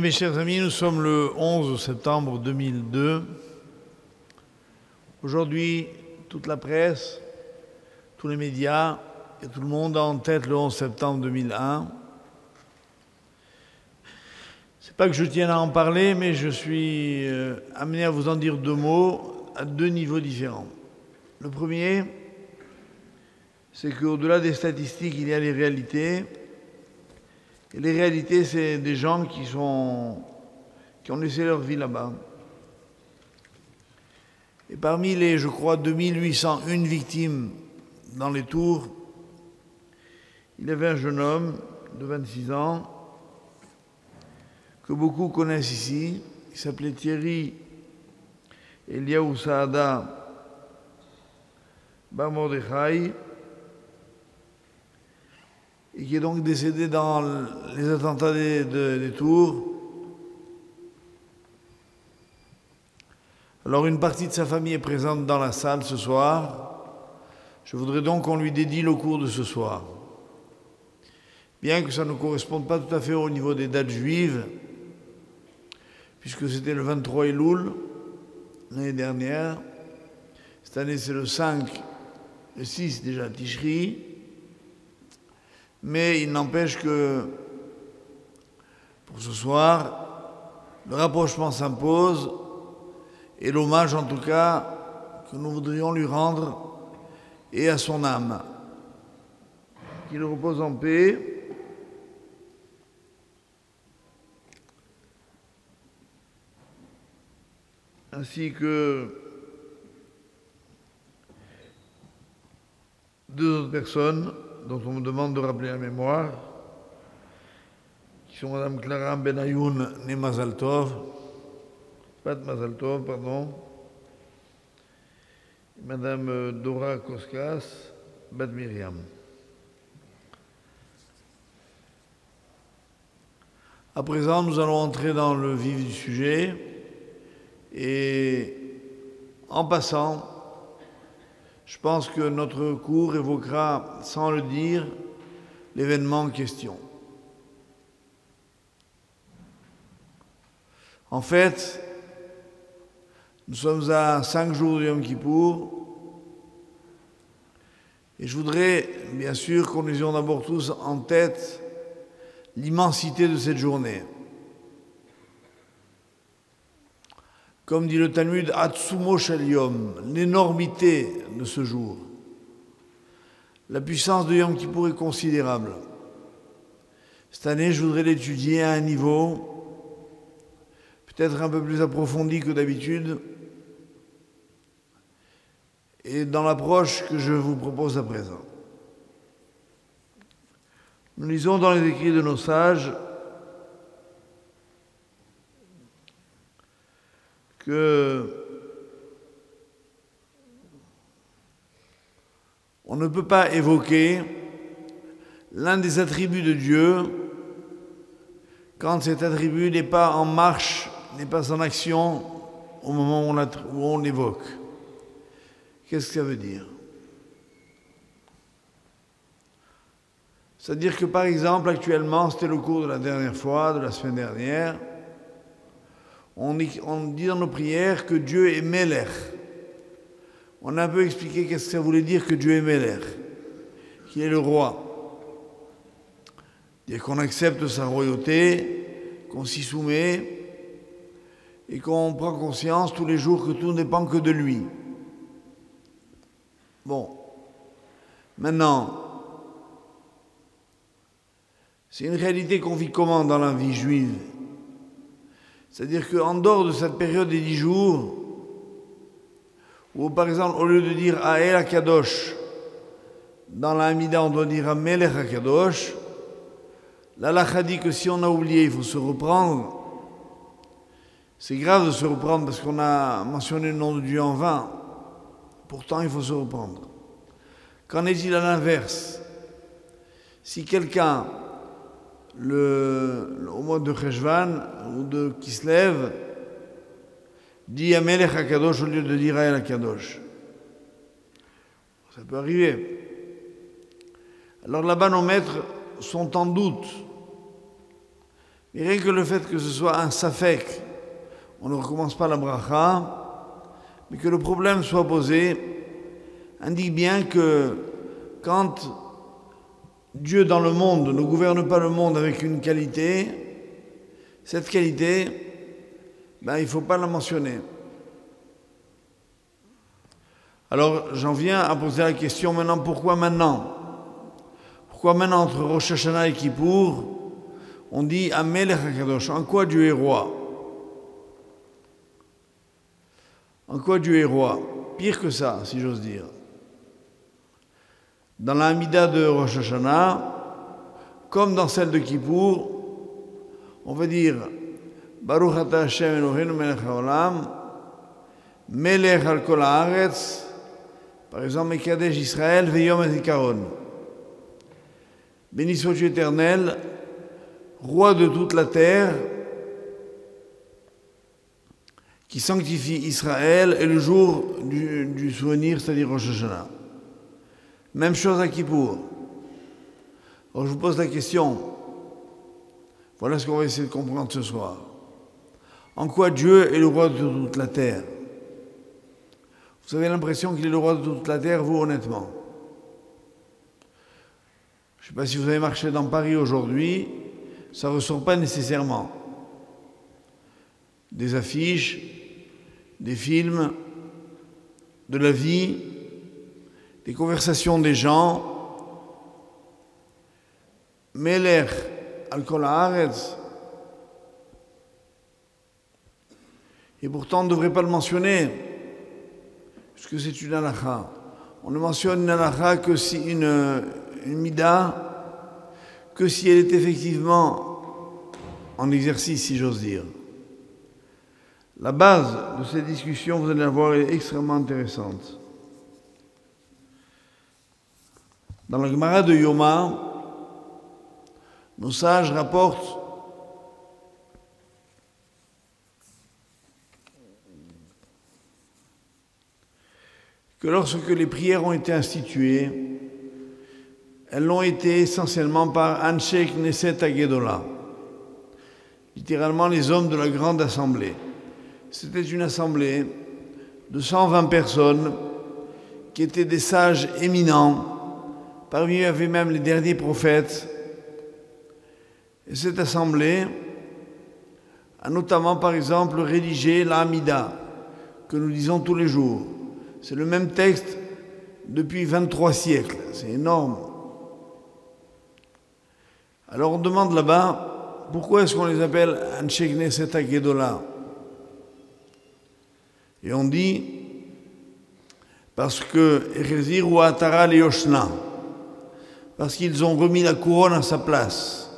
Mes chers amis, nous sommes le 11 septembre 2002. Aujourd'hui, toute la presse, tous les médias et tout le monde a en tête le 11 septembre 2001. C'est pas que je tienne à en parler, mais je suis euh, amené à vous en dire deux mots à deux niveaux différents. Le premier, c'est qu'au-delà des statistiques, il y a les réalités. Et les réalités, c'est des gens qui, qui ont laissé leur vie là-bas. Et parmi les, je crois, 2801 victimes dans les tours, il y avait un jeune homme de 26 ans que beaucoup connaissent ici. Il s'appelait Thierry Eliaou Saada Bamordechai et qui est donc décédé dans les attentats des, tours. Alors une partie de sa famille est présente dans la salle ce soir. Je voudrais donc qu'on lui dédie le cours de ce soir. Bien que ça ne corresponde pas tout à fait au niveau des dates juives, puisque c'était le 23 Elul l'année dernière. Cette année c'est le 5, le 6 déjà, Tishri. Mais il n'empêche que pour ce soir, le rapprochement s'impose et l'hommage en tout cas que nous voudrions lui rendre et à son âme. Qu'il repose en paix. ainsi que deux autres personnes dont on me demande de rappeler la mémoire, qui sont Mme Clara Benayoun, née Mazaltov, Pat Mazaltov, pardon, et Mme euh, Dora Koskas, Bad Myriam. À présent, nous allons entrer dans le vif du sujet et en passant, je pense que notre cours évoquera, sans le dire, l'événement en question. En fait, nous sommes à cinq jours du Yom Kippour, et je voudrais, bien sûr, qu'on ayons d'abord tous en tête l'immensité de cette journée. Comme dit le Talmud, Atsumo Shaliom, l'énormité de ce jour. La puissance de Yom Kippour est considérable. Cette année, je voudrais l'étudier à un niveau peut-être un peu plus approfondi que d'habitude et dans l'approche que je vous propose à présent. Nous lisons dans les écrits de nos sages que on ne peut pas évoquer l'un des attributs de Dieu quand cet attribut n'est pas en marche, n'est pas en action au moment où on l'évoque. Qu'est-ce que ça veut dire? C'est-à-dire que par exemple, actuellement, c'était le cours de la dernière fois, de la semaine dernière, on dit, dans nos prières que Dieu est Meler. On a un peu expliqué qu'est-ce que ça voulait dire que Dieu est Meler, qui est le roi. Dire qu'on accepte sa royauté, qu'on s'y soumet et qu'on prend conscience tous les jours que tout ne dépend que de lui. Bon. Maintenant, c'est une réalité qu'on vit comment dans la vie juive? C'est-à-dire qu'en dehors de cette période des dix jours, où par exemple, au lieu de dire Ael Akadosh, dans la Hamida, on doit dire Amelech Akadosh, l'Allah dit que si on a oublié, il faut se reprendre. C'est grave de se reprendre parce qu'on a mentionné le nom de Dieu en vain. Pourtant, il faut se reprendre. Qu'en est-il à l'inverse? Si quelqu'un le, au mois de Cheshvan ou de Kislev dit Amelech HaKadosh au lieu de dire Ael HaKadosh. Ça peut arriver. Alors là-bas, nos maîtres sont en doute. Mais rien que le fait que ce soit un safek, on ne recommence pas la bracha, mais que le problème soit posé, indique bien que quand Dieu dans le monde ne gouverne pas le monde avec une qualité, cette qualité, ben, il ne faut pas la mentionner. Alors j'en viens à poser la question maintenant, pourquoi maintenant? Pourquoi maintenant entre Rosh Hashanah et Kippour, on dit Amelech HaKadosh? En quoi Dieu est roi? En quoi Dieu est roi? Pire que ça, si j'ose dire. Dans la de Rosh Hashanah, comme dans celle de Kippour, on va dire Baruch Ata Hashem Eloheinu Melech HaOlam, Melech al Kol par exemple, Mekadesh Israël, Veyom Zikaron. Béni soit Dieu éternel, roi de toute la terre, qui sanctifie Israël et le jour du, souvenir, c'est-à-dire Rosh Hashanah. Même chose à Kippour. Alors je vous pose la question. Voilà ce qu'on va essayer de comprendre ce soir. En quoi Dieu est le roi de toute la terre? Vous avez l'impression qu'il est le roi de toute la terre, vous, honnêtement? Je ne sais pas si vous avez marché dans Paris aujourd'hui, ça ne ressort pas nécessairement. Des affiches, des films, de la vie, des conversations des gens. Meler al-Kol Et pourtant, on ne devrait pas le mentionner puisque c'est une halakha. On ne mentionne une halakha que si une, une mida, que si elle est effectivement en exercice, si j'ose dire. La base de cette discussion, vous allez la voir, est extrêmement intéressante. Dans la Gemara de Yoma, nos sages rapportent que lorsque les prières ont été instituées, elles l'ont été essentiellement par Anshek Neset Agedola, littéralement les hommes de la grande assemblée. C'était une assemblée de 120 personnes qui étaient des sages éminents. Parmi eux, il y avait même les derniers prophètes. Et cette assemblée a notamment, par exemple, rédigé l'Amida, que nous disons tous les jours. C'est le même texte depuis 23 siècles. C'est énorme. Alors on demande là-bas, pourquoi est-ce qu'on les appelle Gedola Et on dit, parce que ou Atara Yoshna, parce qu'ils ont remis la couronne à sa place.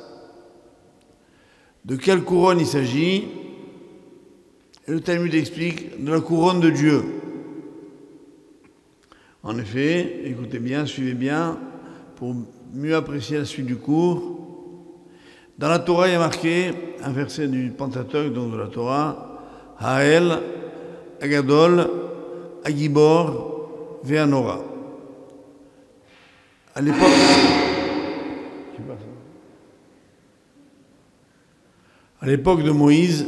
De quelle couronne il s'agit? Et le Talmud explique de la couronne de Dieu. En effet, écoutez bien, suivez bien, pour mieux apprécier la suite du cours. Dans la Torah, il y a marqué un verset du Pentateuch, donc de la Torah, Hael, Agadol, Agibor, Veanora. À l'époque. À l'époque de Moïse,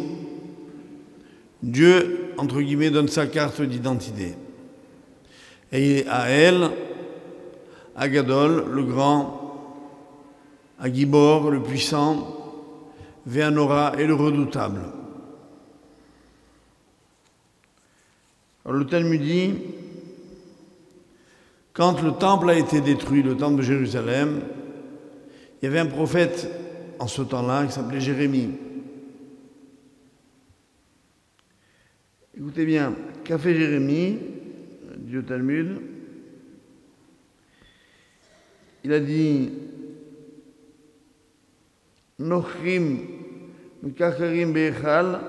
Dieu, entre guillemets, donne sa carte d'identité. Et à elle, Agadol, le grand, Agibor, le puissant, Véanora et le redoutable. Alors le Talmud dit, quand le temple a été détruit, le temple de Jérusalem, il y avait un prophète en ce temps-là qui s'appelait Jérémie. Écoutez bien, qu'a fait Jérémie du Talmud, il a dit Nochrim Mikacharim Bechal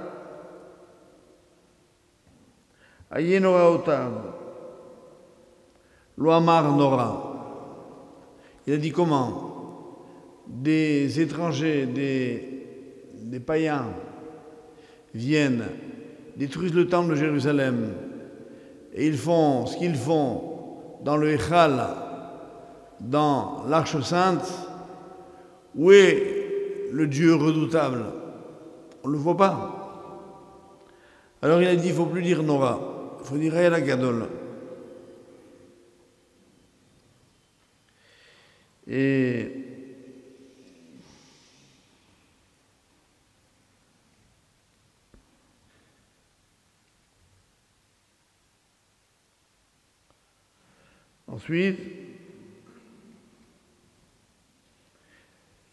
Ayenora Otav Loamar Nora. Il a dit comment? Des étrangers, des, païens viennent, détruisent le temple de Jérusalem, et ils font ce qu'ils font dans le Echal, dans l'Arche Sainte, où est le Dieu redoutable? On ne le voit pas. Alors il a dit, il ne faut plus dire Nora, il faut dire El Gadol. Ensuite,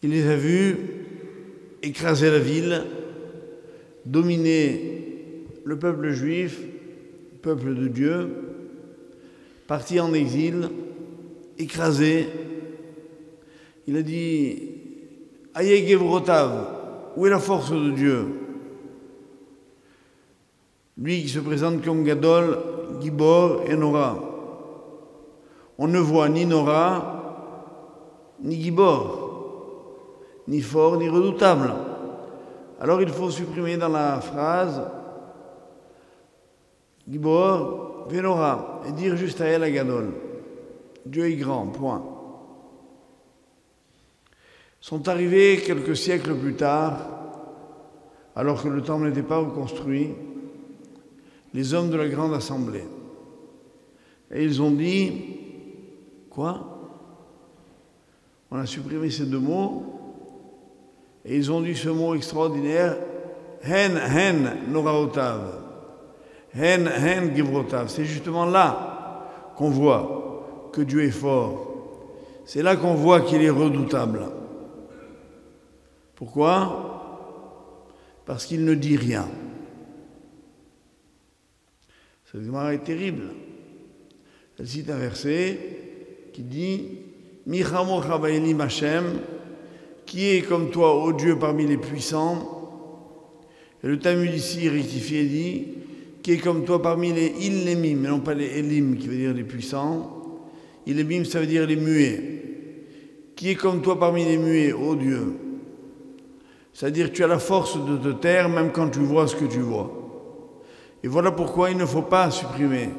il les a vus écraser la ville, dominer le peuple juif, peuple de Dieu, parti en exil, écrasé. Il a dit où est la force de Dieu? Lui qui se présente comme Gadol, Gibor et Nora. On ne voit ni Nora, ni Gibor, ni fort, ni redoutable. Alors il faut supprimer dans la phrase Gibor, Venora, et dire juste à elle à Gadol. Dieu est grand, point. Sont arrivés quelques siècles plus tard, alors que le temple n'était pas reconstruit, les hommes de la grande assemblée. Et ils ont dit, quoi? On a supprimé ces deux mots, et ils ont dit ce mot extraordinaire, hen, hen, noraotav. Hen, hen, givrotav. C'est justement là qu'on voit que Dieu est fort. C'est là qu'on voit qu'il est redoutable. Pourquoi? Parce qu'il ne dit rien. Cette Gemara est terrible. Elle cite un verset qui dit Michamo Hashem, qui est comme toi, ô Dieu parmi les puissants? Et le Talmud ici rectifié dit qui est comme toi parmi les Illemim, mais non pas les Elim, qui veut dire les puissants. Illemim, ça veut dire les muets. Qui est comme toi parmi les muets, ô Dieu? C'est-à-dire tu as la force de te taire même quand tu vois ce que tu vois. Et voilà pourquoi il ne faut pas supprimer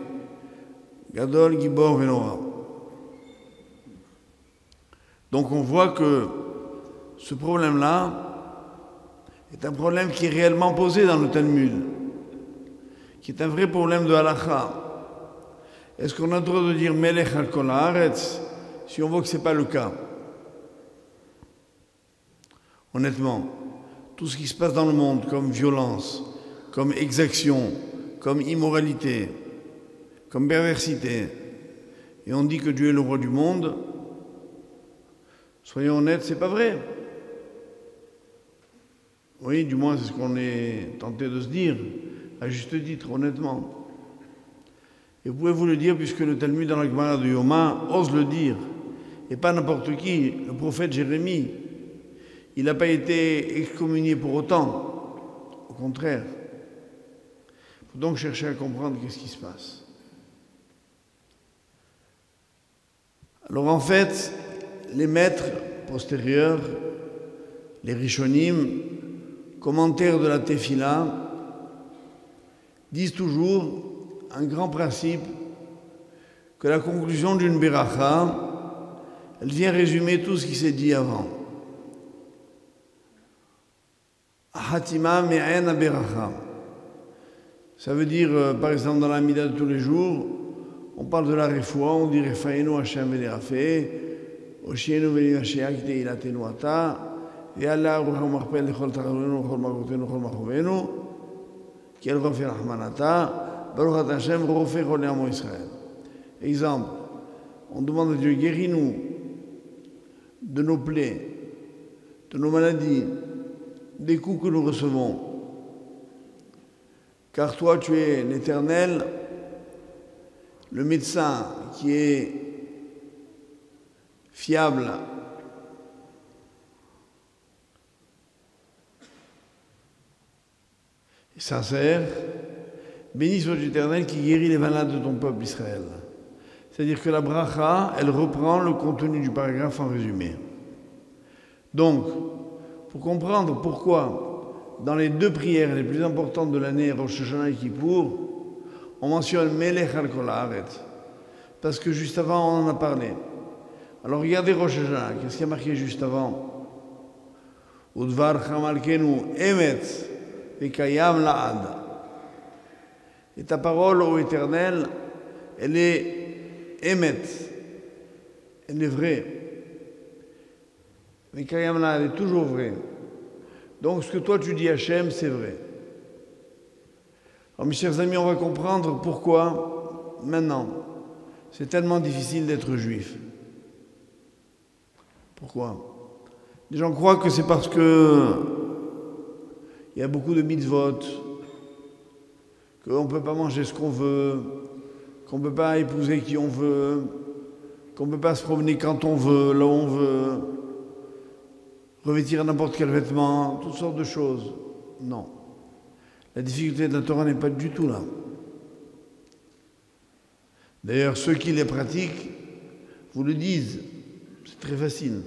Gadol, Gibor, Venora. Donc on voit que ce problème-là est un problème qui est réellement posé dans le Talmud qui est un vrai problème de halakha. Est-ce qu'on a le droit de dire Melech al si on voit que ce n'est pas le cas? Honnêtement, tout ce qui se passe dans le monde comme violence, comme exaction, comme immoralité, comme perversité, et on dit que Dieu est le roi du monde, soyons honnêtes, c'est pas vrai. Oui, du moins c'est ce qu'on est tenté de se dire à juste titre, honnêtement. Et pouvez vous le dire puisque le Talmud dans la Gemara de Yoma ose le dire. Et pas n'importe qui, le prophète Jérémie. Il n'a pas été excommunié pour autant. Au contraire. Il faut donc chercher à comprendre qu'est-ce qui se passe. Alors en fait, les maîtres postérieurs, les Rishonim, commentaires de la Tefila, disent toujours un grand principe que la conclusion d'une beracha, elle vient résumer tout ce qui s'est dit avant. Hatima me'en. Ça veut dire, euh, par exemple, dans la mida de tous les jours, on parle de la refoua, on dit Refaenu Hashem ve'le'afe, Oshienu ve'le'asheak te'ilatenu ata, ve'allah rucham marpel lechol tararunu, chol makotenu, chol machovenu, Exemple, on demande à Dieu, guéris-nous de nos plaies, de nos maladies, des coups que nous recevons. Car toi, tu es l'éternel, le médecin qui est fiable sincère, béni soit l'Éternel qui guérit les malades de ton peuple Israël. C'est-à-dire que la bracha, elle reprend le contenu du paragraphe en résumé. Donc, pour comprendre pourquoi, dans les deux prières les plus importantes de l'année, Rosh Hashanah et Kippour, on mentionne Melech al parce que juste avant, on en a parlé. Alors regardez Rosh Hashanah, qu'est-ce qui a marqué juste avant? Udvar Emet Vekayam La'ad. Et ta parole, ô Éternel, elle est émette, elle est vraie. Vekayam La'ad est toujours vraie. Donc ce que toi tu dis Hachem, c'est vrai. Alors mes chers amis, on va comprendre pourquoi maintenant c'est tellement difficile d'être juif. Pourquoi? Les gens croient que c'est parce que il y a beaucoup de mitzvot, qu'on ne peut pas manger ce qu'on veut, qu'on ne peut pas épouser qui on veut, qu'on ne peut pas se promener quand on veut, là où on veut, revêtir n'importe quel vêtement, toutes sortes de choses. Non. La difficulté de la Torah n'est pas du tout là. D'ailleurs, ceux qui les pratiquent vous le disent. C'est très facile.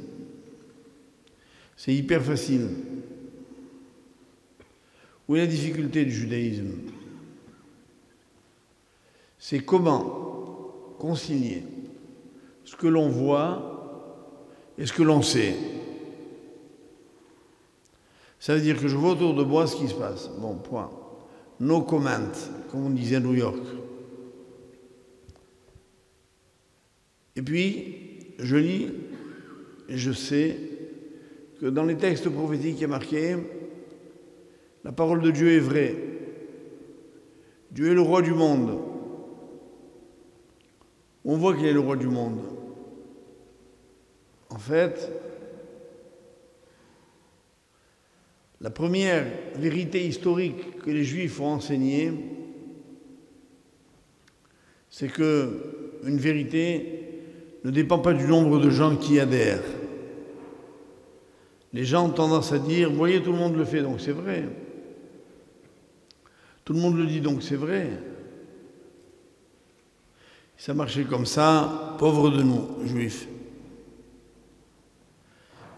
C'est hyper facile. Où est la difficulté du judaïsme? C'est comment concilier ce que l'on voit et ce que l'on sait. Ça veut dire que je vois autour de moi ce qui se passe. Bon, point. No comment, comme on disait à New York. Et puis, je lis et je sais que dans les textes prophétiques, il y a marqué la parole de Dieu est vraie. Dieu est le roi du monde. On voit qu'il est le roi du monde. En fait, la première vérité historique que les Juifs ont enseignée, c'est que une vérité ne dépend pas du nombre de gens qui adhèrent. Les gens ont tendance à dire, voyez, tout le monde le fait, donc c'est vrai. Tout le monde le dit, donc c'est vrai. Ça marchait comme ça, pauvres de nous, juifs.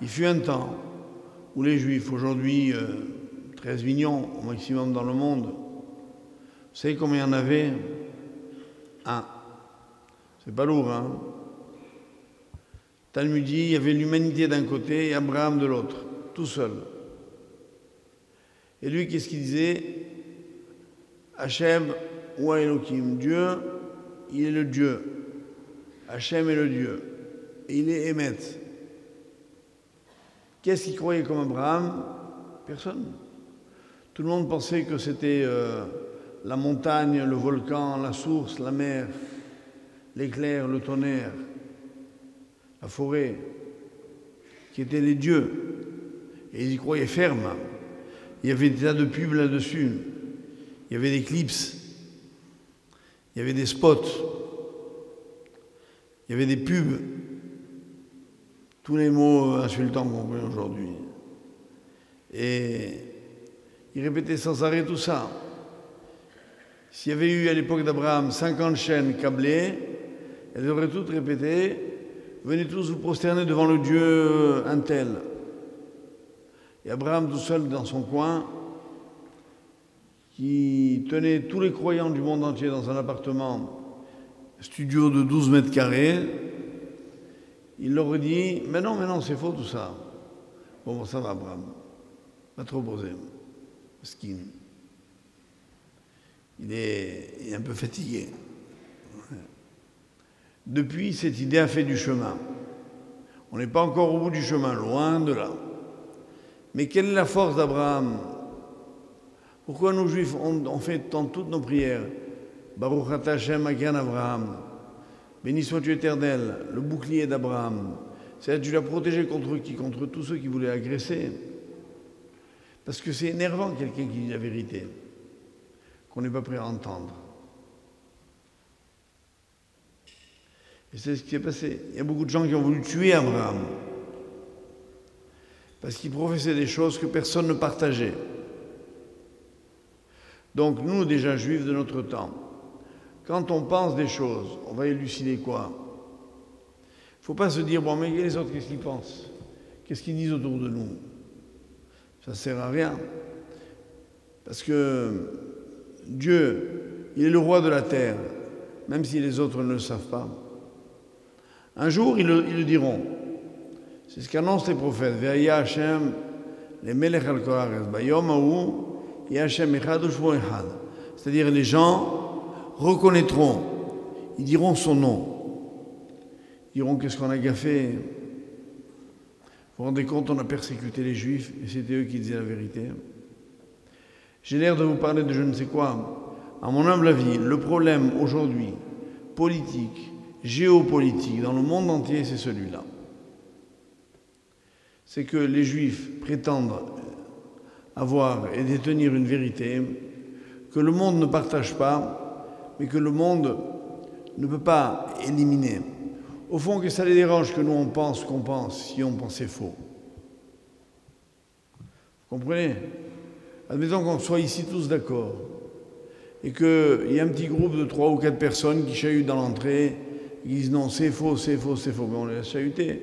Il fut un temps où les juifs, aujourd'hui 13 euh, millions au maximum dans le monde, vous savez combien il y en avait? Un. C'est pas lourd, hein? Talmud dit il y avait l'humanité d'un côté et Abraham de l'autre, tout seul. Et lui, qu'est-ce qu'il disait? Hachem ou Elohim. Dieu, il est le Dieu. Hachem est le Dieu. Et il est Qu'est-ce qu'il croyait comme Abraham? Personne. Tout le monde pensait que c'était euh, la montagne, le volcan, la source, la mer, l'éclair, le tonnerre, la forêt, qui étaient les dieux. Et ils y croyaient ferme. Il y avait des tas de pubs là-dessus. Il y avait des clips, il y avait des spots, il y avait des pubs, tous les mots insultants qu'on connaît aujourd'hui. Et il répétait sans arrêt tout ça. S'il y avait eu à l'époque d'Abraham 50 chaînes câblées, elles auraient toutes répété Venez tous vous prosterner devant le Dieu un tel. Et Abraham tout seul dans son coin, qui tenait tous les croyants du monde entier dans un appartement studio de 12 mètres carrés, il leur dit Mais non, mais non, c'est faux tout ça. Bon, ça va, Abraham. Pas trop posé. Skin. Il est, un peu fatigué. Depuis, cette idée a fait du chemin. On n'est pas encore au bout du chemin, loin de là. Mais quelle est la force d'Abraham? Pourquoi nous juifs, on, fait dans toutes nos prières? Baruch Hashem Abraham. Béni sois-tu éternel, le bouclier d'Abraham. C'est-à-dire tu l'as protégé contre qui? Contre tous ceux qui voulaient agresser. Parce que c'est énervant quelqu'un qui dit la vérité, qu'on n'est pas prêt à entendre. Et c'est ce qui s'est passé. Il y a beaucoup de gens qui ont voulu tuer Abraham. Parce qu'il professait des choses que personne ne partageait. Donc nous, déjà juifs de notre temps, quand on pense des choses, on va élucider quoi? Il ne faut pas se dire, bon, mais les autres, qu'est-ce qu'ils pensent? Qu'est-ce qu'ils disent autour de nous? Ça ne sert à rien. Parce que Dieu, il est le roi de la terre, même si les autres ne le savent pas. Un jour, ils le, diront. C'est ce qu'annoncent les prophètes. Hashem, les Melech al Bayom C'est-à-dire les gens reconnaîtront, ils diront son nom. Ils diront qu'est-ce qu'on a gaffé. Vous vous rendez compte, on a persécuté les juifs et c'était eux qui disaient la vérité. J'ai l'air de vous parler de je ne sais quoi. À mon humble avis, le problème aujourd'hui, politique, géopolitique, dans le monde entier, c'est celui-là. C'est que les juifs prétendent avoir et détenir une vérité que le monde ne partage pas, mais que le monde ne peut pas éliminer. Au fond, que ça les dérange que nous on pense qu'on pense si on pensait faux. Vous comprenez? Admettons qu'on soit ici tous d'accord et qu'il y a un petit groupe de trois ou quatre personnes qui chahutent dans l'entrée, qui disent non, c'est faux, c'est faux, c'est faux, mais on les laisse chahuter.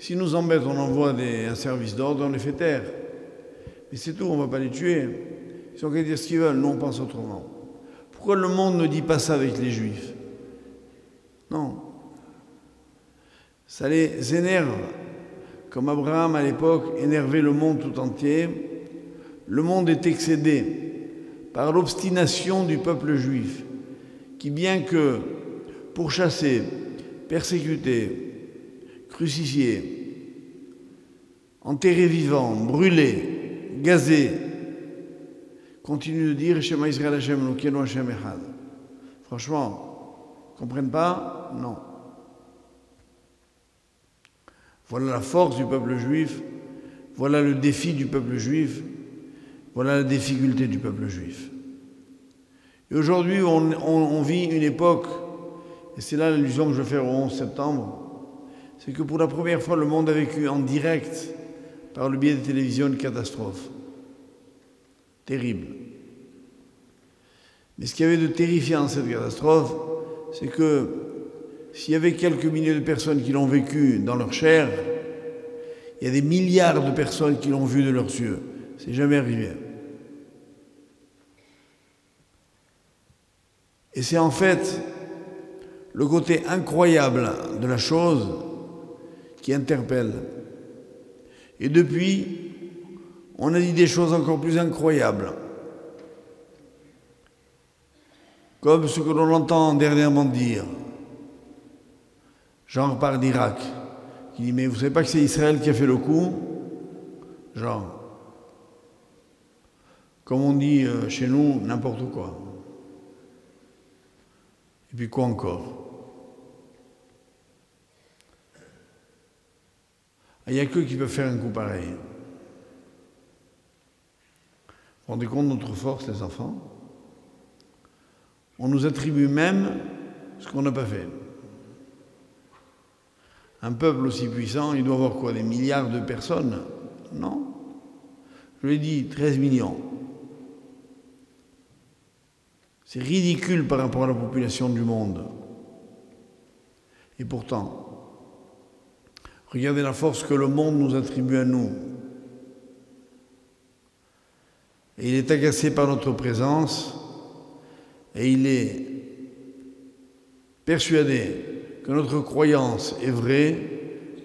Si nous embêtent, on envoie un service d'ordre, on les fait taire. Mais c'est tout, on ne va pas les tuer. Ils ont qu'à dire ce qu'ils veulent, nous on pense autrement. Pourquoi le monde ne dit pas ça avec les juifs? Non. Ça les énerve, comme Abraham à l'époque énervait le monde tout entier. Le monde est excédé par l'obstination du peuple juif, qui bien que pourchassé, persécuté, crucifié, enterré vivant, brûlé, gazé, continue de dire Shema Israël Hashem, Echad. Franchement, comprennent pas? Non. Voilà la force du peuple juif, voilà le défi du peuple juif, voilà la difficulté du peuple juif. Et aujourd'hui, on, on, vit une époque, et c'est là l'allusion que je vais faire au 11 septembre, c'est que pour la première fois, le monde a vécu en direct par le biais des télévisions une catastrophe. Terrible. Mais ce qui y avait de terrifiant dans cette catastrophe, c'est que s'il y avait quelques milliers de personnes qui l'ont vécu dans leur chair, il y a des milliards de personnes qui l'ont vu de leurs yeux. C'est jamais arrivé. Et c'est en fait le côté incroyable de la chose qui interpelle. Et depuis, on a dit des choses encore plus incroyables. Comme ce que l'on entend dernièrement dire, genre par d'Irak, qui dit Mais vous savez pas que c'est Israël qui a fait le coup? Genre. Comme on dit euh, chez nous, n'importe quoi. Et puis quoi encore? Il n'y a que qui peut faire un coup pareil. Vous vous rendez compte de notre force, les enfants? On nous attribue même ce qu'on n'a pas fait. Un peuple aussi puissant, il doit avoir quoi Des milliards de personnes? Non. Je l'ai dit, 13 millions. C'est ridicule par rapport à la population du monde. Et pourtant, Regardez la force que le monde nous attribue à nous. Et il est agacé par notre présence et il est persuadé que notre croyance est vraie,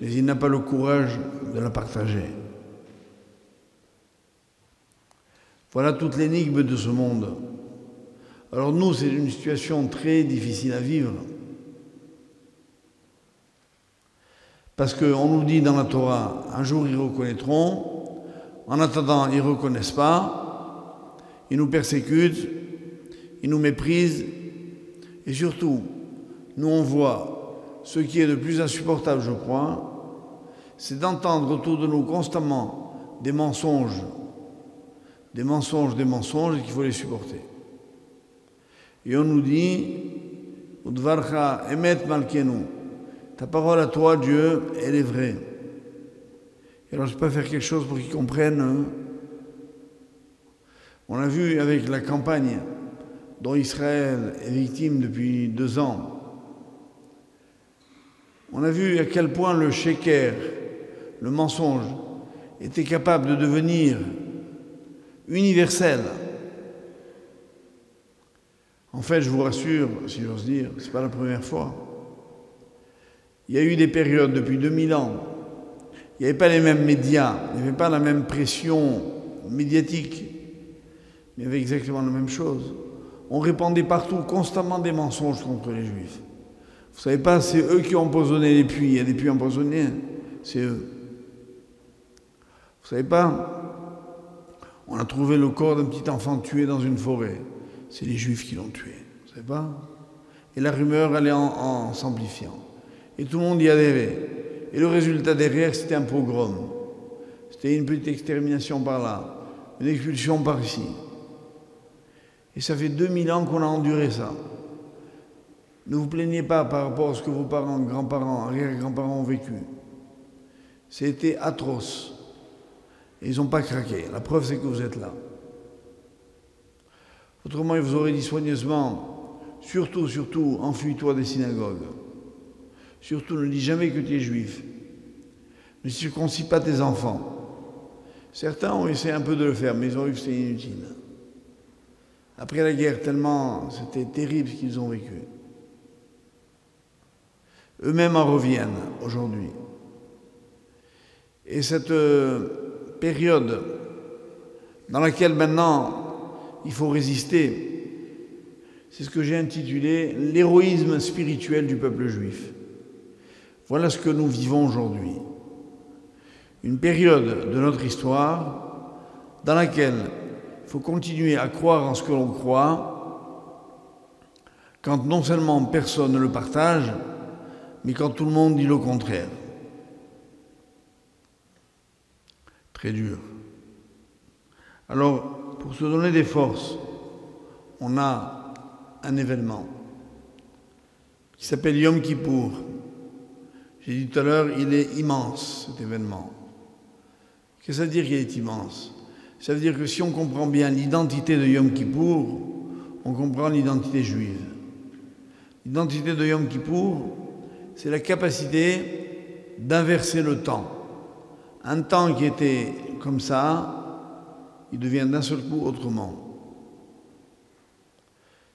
mais il n'a pas le courage de la partager. Voilà toute l'énigme de ce monde. Alors nous, c'est une situation très difficile à vivre. Parce qu'on nous dit dans la Torah, un jour ils reconnaîtront, en attendant ils ne reconnaissent pas, ils nous persécutent, ils nous méprisent, et surtout, nous on voit ce qui est le plus insupportable, je crois, c'est d'entendre autour de nous constamment des mensonges, des mensonges, des mensonges, et qu'il faut les supporter. Et on nous dit, Udvarcha emet malkenu, ta parole à toi, Dieu, elle est vraie. Et alors je peux faire quelque chose pour qu'ils comprennent. On a vu avec la campagne dont Israël est victime depuis deux ans, on a vu à quel point le sheker, le mensonge, était capable de devenir universel. En fait, je vous rassure, si j'ose dire, ce n'est pas la première fois. Il y a eu des périodes depuis 2000 ans. Il n'y avait pas les mêmes médias, il n'y avait pas la même pression médiatique. Il y avait exactement la même chose. On répandait partout constamment des mensonges contre les juifs. Vous savez pas, c'est eux qui ont empoisonné les puits. Il y a des puits empoisonnés, c'est eux. Vous savez pas, on a trouvé le corps d'un petit enfant tué dans une forêt. C'est les juifs qui l'ont tué. Vous savez pas? Et la rumeur allait en, en s'amplifiant. Et tout le monde y adhérait. Et le résultat derrière, c'était un pogrom. C'était une petite extermination par là, une expulsion par ici. Et ça fait 2000 ans qu'on a enduré ça. Ne vous plaignez pas par rapport à ce que vos parents, grands-parents, arrière-grands-parents ont vécu. C'était atroce. Et ils n'ont pas craqué. La preuve, c'est que vous êtes là. Autrement, ils vous auraient dit soigneusement, surtout, surtout, enfuis-toi des synagogues. Surtout, ne dis jamais que tu es juif. Ne circoncis pas tes enfants. Certains ont essayé un peu de le faire, mais ils ont vu que c'était inutile. Après la guerre, tellement c'était terrible ce qu'ils ont vécu. Eux-mêmes en reviennent aujourd'hui. Et cette euh, période dans laquelle maintenant il faut résister, c'est ce que j'ai intitulé l'héroïsme spirituel du peuple juif. Voilà ce que nous vivons aujourd'hui. Une période de notre histoire dans laquelle il faut continuer à croire en ce que l'on croit, quand non seulement personne ne le partage, mais quand tout le monde dit le contraire. Très dur. Alors, pour se donner des forces, on a un événement qui s'appelle Yom Kippour. J'ai dit tout à l'heure, il est immense cet événement. Qu'est-ce que ça veut dire qu'il est immense? Ça veut dire que si on comprend bien l'identité de Yom Kippour, on comprend l'identité juive. L'identité de Yom Kippour, c'est la capacité d'inverser le temps. Un temps qui était comme ça, il devient d'un seul coup autrement.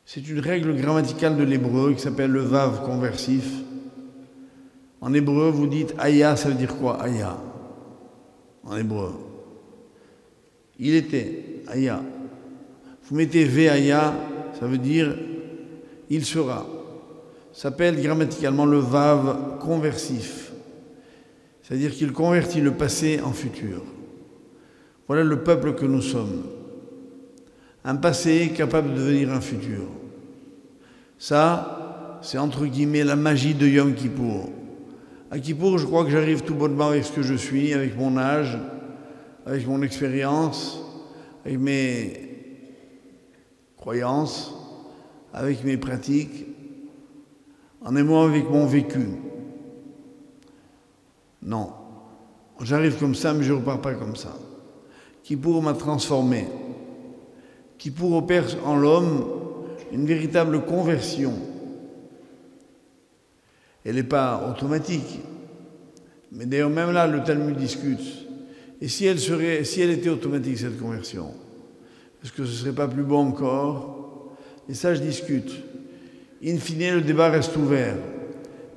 C'est une règle grammaticale de l'hébreu qui s'appelle le vav conversif. En hébreu, vous dites aya, ça veut dire quoi Aya? En hébreu. Il était aya. Vous mettez ve aya, ça veut dire il sera s'appelle grammaticalement le vav conversif, c'est-à-dire qu'il convertit le passé en futur. Voilà le peuple que nous sommes. Un passé capable de devenir un futur. Ça, c'est entre guillemets la magie de Yom Kippour. À Kippour, je crois que j'arrive tout bonnement avec ce que je suis, avec mon âge, avec mon expérience, avec mes croyances, avec mes pratiques, en aimant avec mon vécu. Non. J'arrive comme ça, mais je ne repars pas comme ça. Qui pour m'a transformé. Qui pour opère en l'homme une véritable conversion. Elle n'est pas automatique. Mais d'ailleurs, même là, le Talmud discute. Et si elle, serait, si elle était automatique, cette conversion, est-ce que ce ne serait pas plus bon encore? Et ça, je discute. In fine, le débat reste ouvert.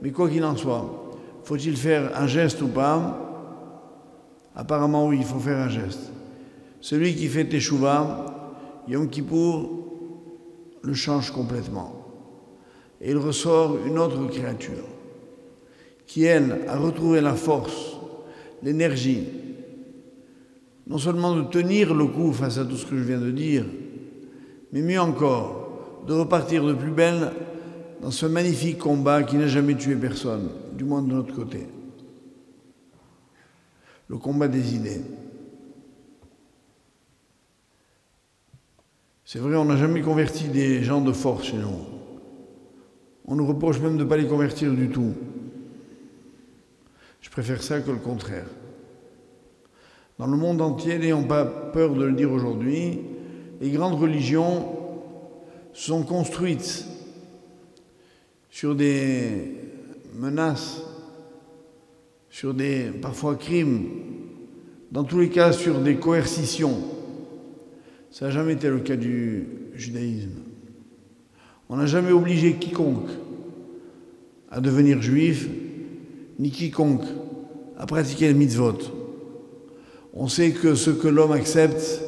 Mais quoi qu'il en soit, faut-il faire un geste ou pas? Apparemment, oui, il faut faire un geste. Celui qui fait Teshuvah, Yom Kippour, le change complètement. Et il ressort une autre créature qui, elle, a retrouvé la force, l'énergie, non seulement de tenir le coup face à tout ce que je viens de dire, mais mieux encore, de repartir de plus belle dans ce magnifique combat qui n'a jamais tué personne, du moins de notre côté. Le combat des idées. C'est vrai, on n'a jamais converti des gens de force chez nous. On nous reproche même de ne pas les convertir du tout. Je préfère ça que le contraire. Dans le monde entier, n'ayons pas peur de le dire aujourd'hui, les grandes religions sont construites sur des menaces, sur des parfois crimes, dans tous les cas sur des coercitions. Ça n'a jamais été le cas du judaïsme. On n'a jamais obligé quiconque à devenir juif, ni quiconque à pratiquer le mitzvot. On sait que ce que l'homme accepte,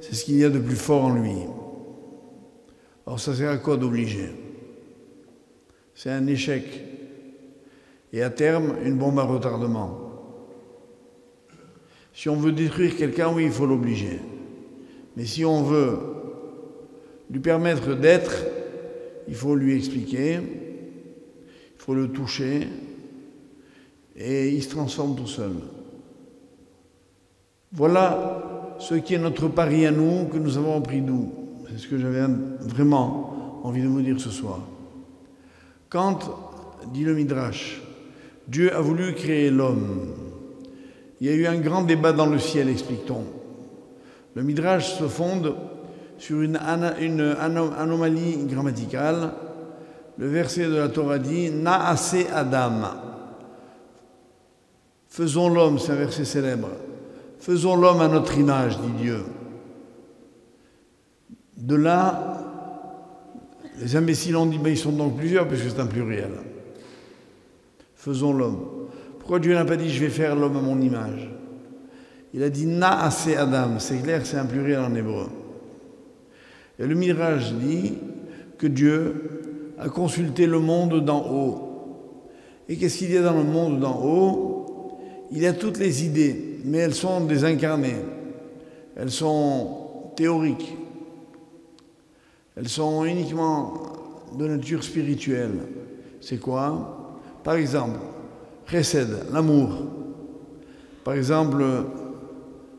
c'est ce qu'il y a de plus fort en lui. Alors ça sert à quoi d'obliger? C'est un échec. Et à terme, une bombe à retardement. Si on veut détruire quelqu'un, oui, il faut l'obliger. Mais si on veut lui permettre d'être, il faut lui expliquer, il faut le toucher, et il se transforme tout seul. Voilà ce qui est notre pari à nous, que nous avons appris nous. C'est ce que j'avais vraiment envie de vous dire ce soir. Quand, dit le Midrash, Dieu a voulu créer l'homme, il y a eu un grand débat dans le ciel, explique-t-on. Le Midrash se fonde sur une, anomalie grammaticale. Le verset de la Torah dit Naase Adam. Faisons l'homme, c'est un verset célèbre. Faisons l'homme à notre image, dit Dieu. De là, les imbéciles ont dit mais ils sont donc plusieurs, puisque c'est un pluriel. Faisons l'homme. Pourquoi Dieu n'a pas dit je vais faire l'homme à mon image? Il a dit Naase Adam. C'est clair, c'est un pluriel en hébreu. Et le mirage dit que Dieu a consulté le monde d'en haut. Et qu'est-ce qu'il y a dans le monde d'en haut? Il y a toutes les idées, mais elles sont désincarnées. Elles sont théoriques. Elles sont uniquement de nature spirituelle. C'est quoi? Par exemple, Chesed, l'amour. Par exemple,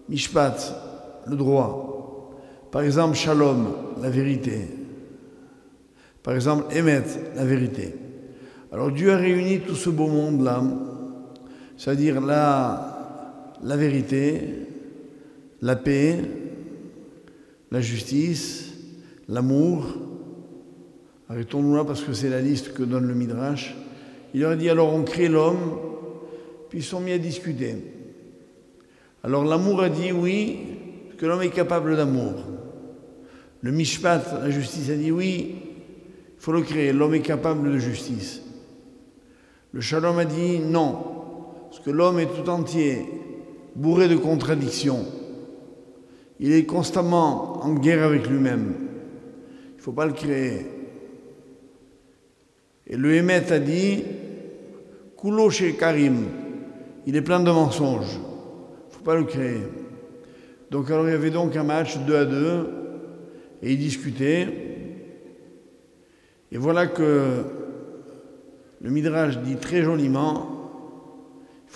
Mishpat, le droit. Par exemple, shalom, la vérité. Par exemple, Emet, la vérité. Alors Dieu a réuni tout ce beau monde-là, c'est-à-dire la, la vérité, la paix, la justice, l'amour. Arrêtons-nous là parce que c'est la liste que donne le Midrash. Il aurait dit alors on crée l'homme, puis ils sont mis à discuter. Alors l'amour a dit oui, que l'homme est capable d'amour. Le Mishpat, la justice, a dit oui, il faut le créer, l'homme est capable de justice. Le Shalom a dit non, parce que l'homme est tout entier bourré de contradictions. Il est constamment en guerre avec lui-même. Il ne faut pas le créer. Et le Hémet a dit Koulo chez Karim, il est plein de mensonges. Il ne faut pas le créer. Donc alors il y avait donc un match 2 à 2 et ils discutaient. Et voilà que le Midrash dit très joliment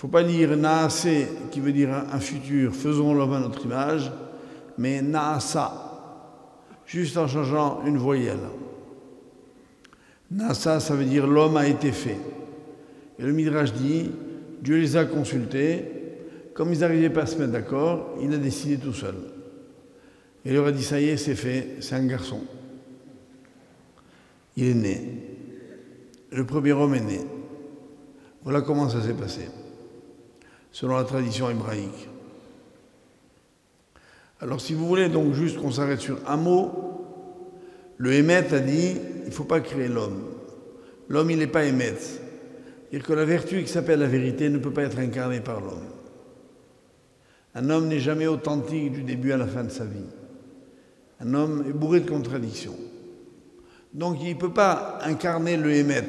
faut pas dire Naase qui veut dire un futur, faisons l'homme à notre image, mais Naasa, juste en changeant une voyelle. Naasa, ça veut dire l'homme a été fait. Et le Midrash dit Dieu les a consultés, comme ils n'arrivaient pas à se mettre d'accord, il a décidé tout seul. Il leur a dit, ça y est, c'est fait, c'est un garçon. Il est né. Le premier homme est né. Voilà comment ça s'est passé, selon la tradition hébraïque. Alors si vous voulez donc juste qu'on s'arrête sur un mot, le Hémet a dit, il ne faut pas créer l'homme. L'homme, il n'est pas Hémet. C'est-à-dire que la vertu qui s'appelle la vérité ne peut pas être incarnée par l'homme. Un homme n'est jamais authentique du début à la fin de sa vie. Un homme est bourré de contradictions. Donc il ne peut pas incarner le Hémet.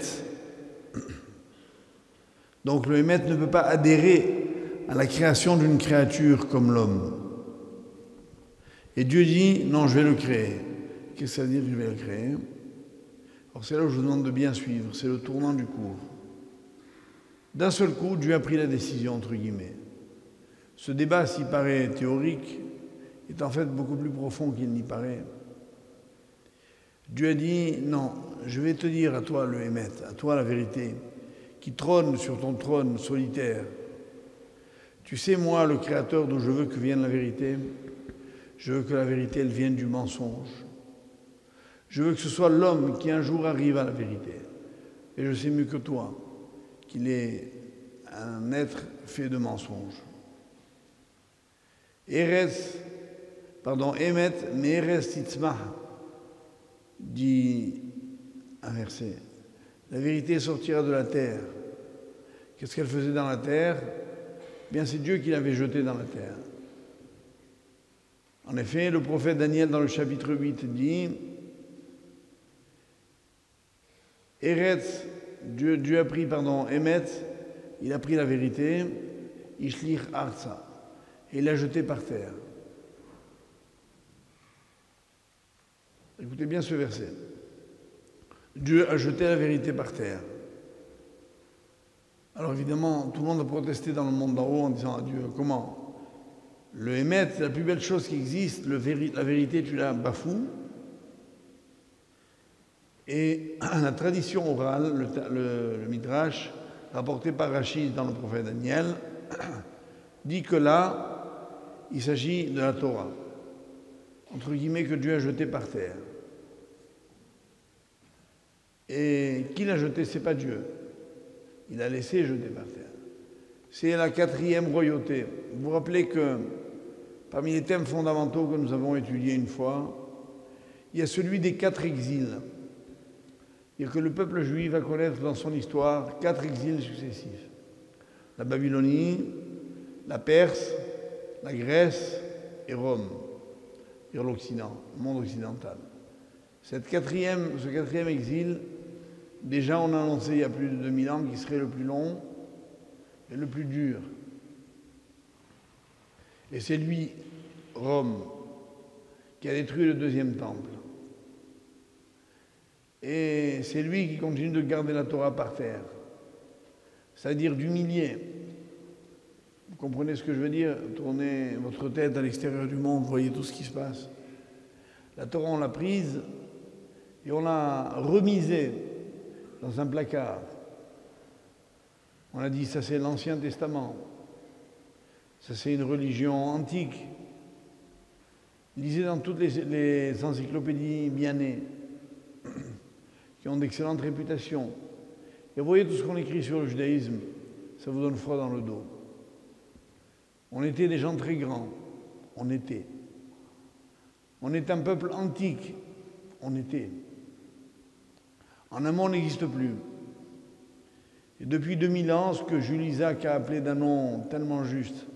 Donc le Hémet ne peut pas adhérer à la création d'une créature comme l'homme. Et Dieu dit, non, je vais le créer. Qu'est-ce que ça veut dire, je vais le créer? Alors c'est là où je vous demande de bien suivre, c'est le tournant du cours. D'un seul coup, Dieu a pris la décision, entre guillemets. Ce débat, s'il paraît théorique, est en fait beaucoup plus profond qu'il n'y paraît. Dieu a dit, non, je vais te dire à toi le Hémet, à toi la vérité, qui trône sur ton trône solitaire. Tu sais, moi, le Créateur, d'où je veux que vienne la vérité, je veux que la vérité, elle vienne du mensonge. Je veux que ce soit l'homme qui un jour arrive à la vérité. Et je sais mieux que toi qu'il est un être fait de mensonges. Eres pardon, Emet Meres Titzmah, dit un verset. La vérité sortira de la terre. Qu'est-ce qu'elle faisait dans la terre? Bien, c'est Dieu qui l'avait jetée dans la terre. En effet, le prophète Daniel dans le chapitre 8 dit Eretz, Dieu, a pris, pardon, Emet, il a pris la vérité, Ishlir Arza, et il l'a jeté par terre. Écoutez bien ce verset. Dieu a jeté la vérité par terre. Alors évidemment, tout le monde a protesté dans le monde d'en haut en disant à Dieu, comment? Le émet, c'est la plus belle chose qui existe, la vérité, tu la bafoues. Et la tradition orale, le, Midrash, rapporté par Rachid dans le prophète Daniel, dit que là, il s'agit de la Torah, entre guillemets, que Dieu a jeté par terre. Et qui l'a jeté? C'est pas Dieu. Il a laissé jeter par terre. C'est la quatrième royauté. Vous vous rappelez que parmi les thèmes fondamentaux que nous avons étudiés une fois, il y a celui des quatre exils. Il y a que le peuple juif va connaître dans son histoire quatre exils successifs. La Babylonie, la Perse, la Grèce et Rome, et l'Occident, le monde occidental. Cette quatrième, ce quatrième exil, Déjà, on a annoncé il y a plus de 2000 ans qu'il serait le plus long et le plus dur. Et c'est lui, Rome, qui a détruit le deuxième temple. Et c'est lui qui continue de garder la Torah par terre, c'est-à-dire d'humilier. Vous comprenez ce que je veux dire? Tournez votre tête à l'extérieur du monde, voyez tout ce qui se passe. La Torah, on l'a prise et on l'a remisée dans un placard. On a dit ça c'est l'Ancien Testament. Ça c'est une religion antique. Lisez dans toutes les, encyclopédies bien nées, qui ont d'excellentes réputations. Et voyez tout ce qu'on écrit sur le judaïsme, ça vous donne froid dans le dos. On était des gens très grands. On était. On est un peuple antique. On était. En un monde n'existe plus. Et depuis 2000 ans, ce que Jules Isaac a appelé d'un nom tellement juste,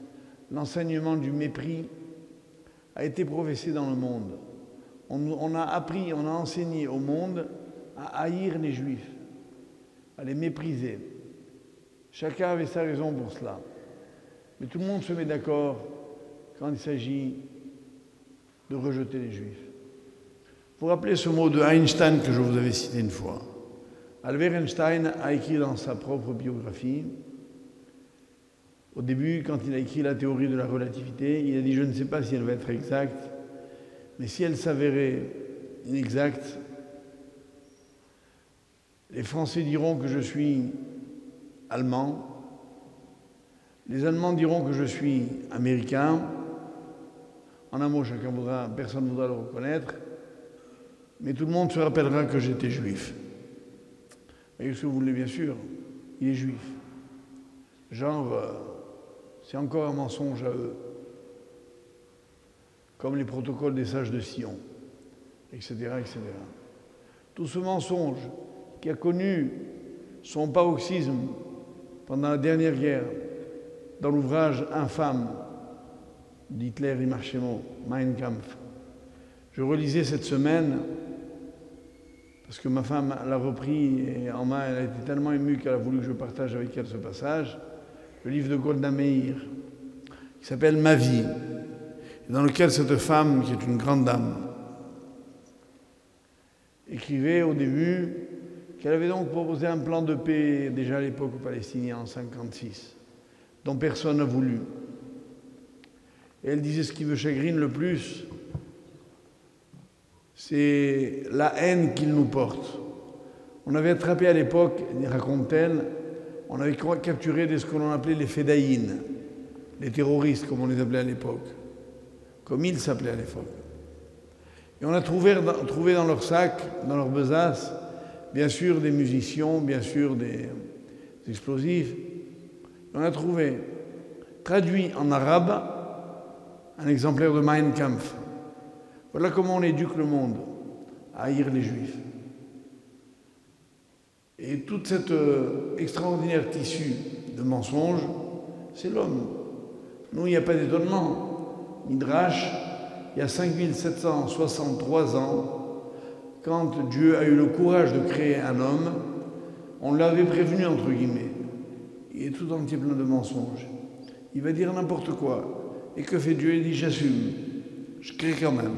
l'enseignement du mépris, a été professé dans le monde. On, a appris, on a enseigné au monde à haïr les juifs, à les mépriser. Chacun avait sa raison pour cela. Mais tout le monde se met d'accord quand il s'agit de rejeter les juifs. Pour rappeler ce mot de Einstein que je vous avais cité une fois, Albert Einstein a écrit dans sa propre biographie, au début, quand il a écrit la théorie de la relativité, il a dit Je ne sais pas si elle va être exacte, mais si elle s'avérait inexacte, les Français diront que je suis allemand, les Allemands diront que je suis américain. En un mot, chacun voudra, personne ne voudra le reconnaître mais tout le monde se rappellera que j'étais juif. Et que vous voulez, bien sûr, il est juif. Genre, euh, c'est encore un mensonge à eux, comme les protocoles des sages de Sion, etc., etc. Tout ce mensonge qui a connu son paroxysme pendant la dernière guerre, dans l'ouvrage infâme d'Hitler et Marchemo, Mein Kampf. Je relisais cette semaine parce que ma femme l'a repris en main, elle a été tellement émue qu'elle a voulu que je partage avec elle ce passage, le livre de Golda Meir, qui s'appelle Ma vie, dans lequel cette femme, qui est une grande dame, écrivait au début qu'elle avait donc proposé un plan de paix déjà à l'époque aux Palestiniens en 1956, dont personne n'a voulu. Et elle disait ce qui me chagrine le plus, c'est la haine qu'il nous porte. On avait attrapé à l'époque, raconte-t-elle, on avait capturé ce que l'on appelait les fédaïnes, les terroristes comme on les appelait à l'époque, comme ils s'appelaient à l'époque. Et on a trouvé, dans leur sac, dans leur besace, bien sûr des musiciens, bien sûr des, explosifs. On a trouvé, traduit en arabe, un exemplaire de Mein Kampf. Voilà comment on éduque le monde à haïr les juifs. Et toute cette euh, extraordinaire tissu de mensonges, c'est l'homme. Nous, il n'y a pas d'étonnement. Midrash il y a 5763 ans, quand Dieu a eu le courage de créer un homme, on l'avait prévenu, entre guillemets. Il est tout entier plein de mensonges. Il va dire n'importe quoi. Et que fait Dieu? Il dit j'assume. Je crée quand même.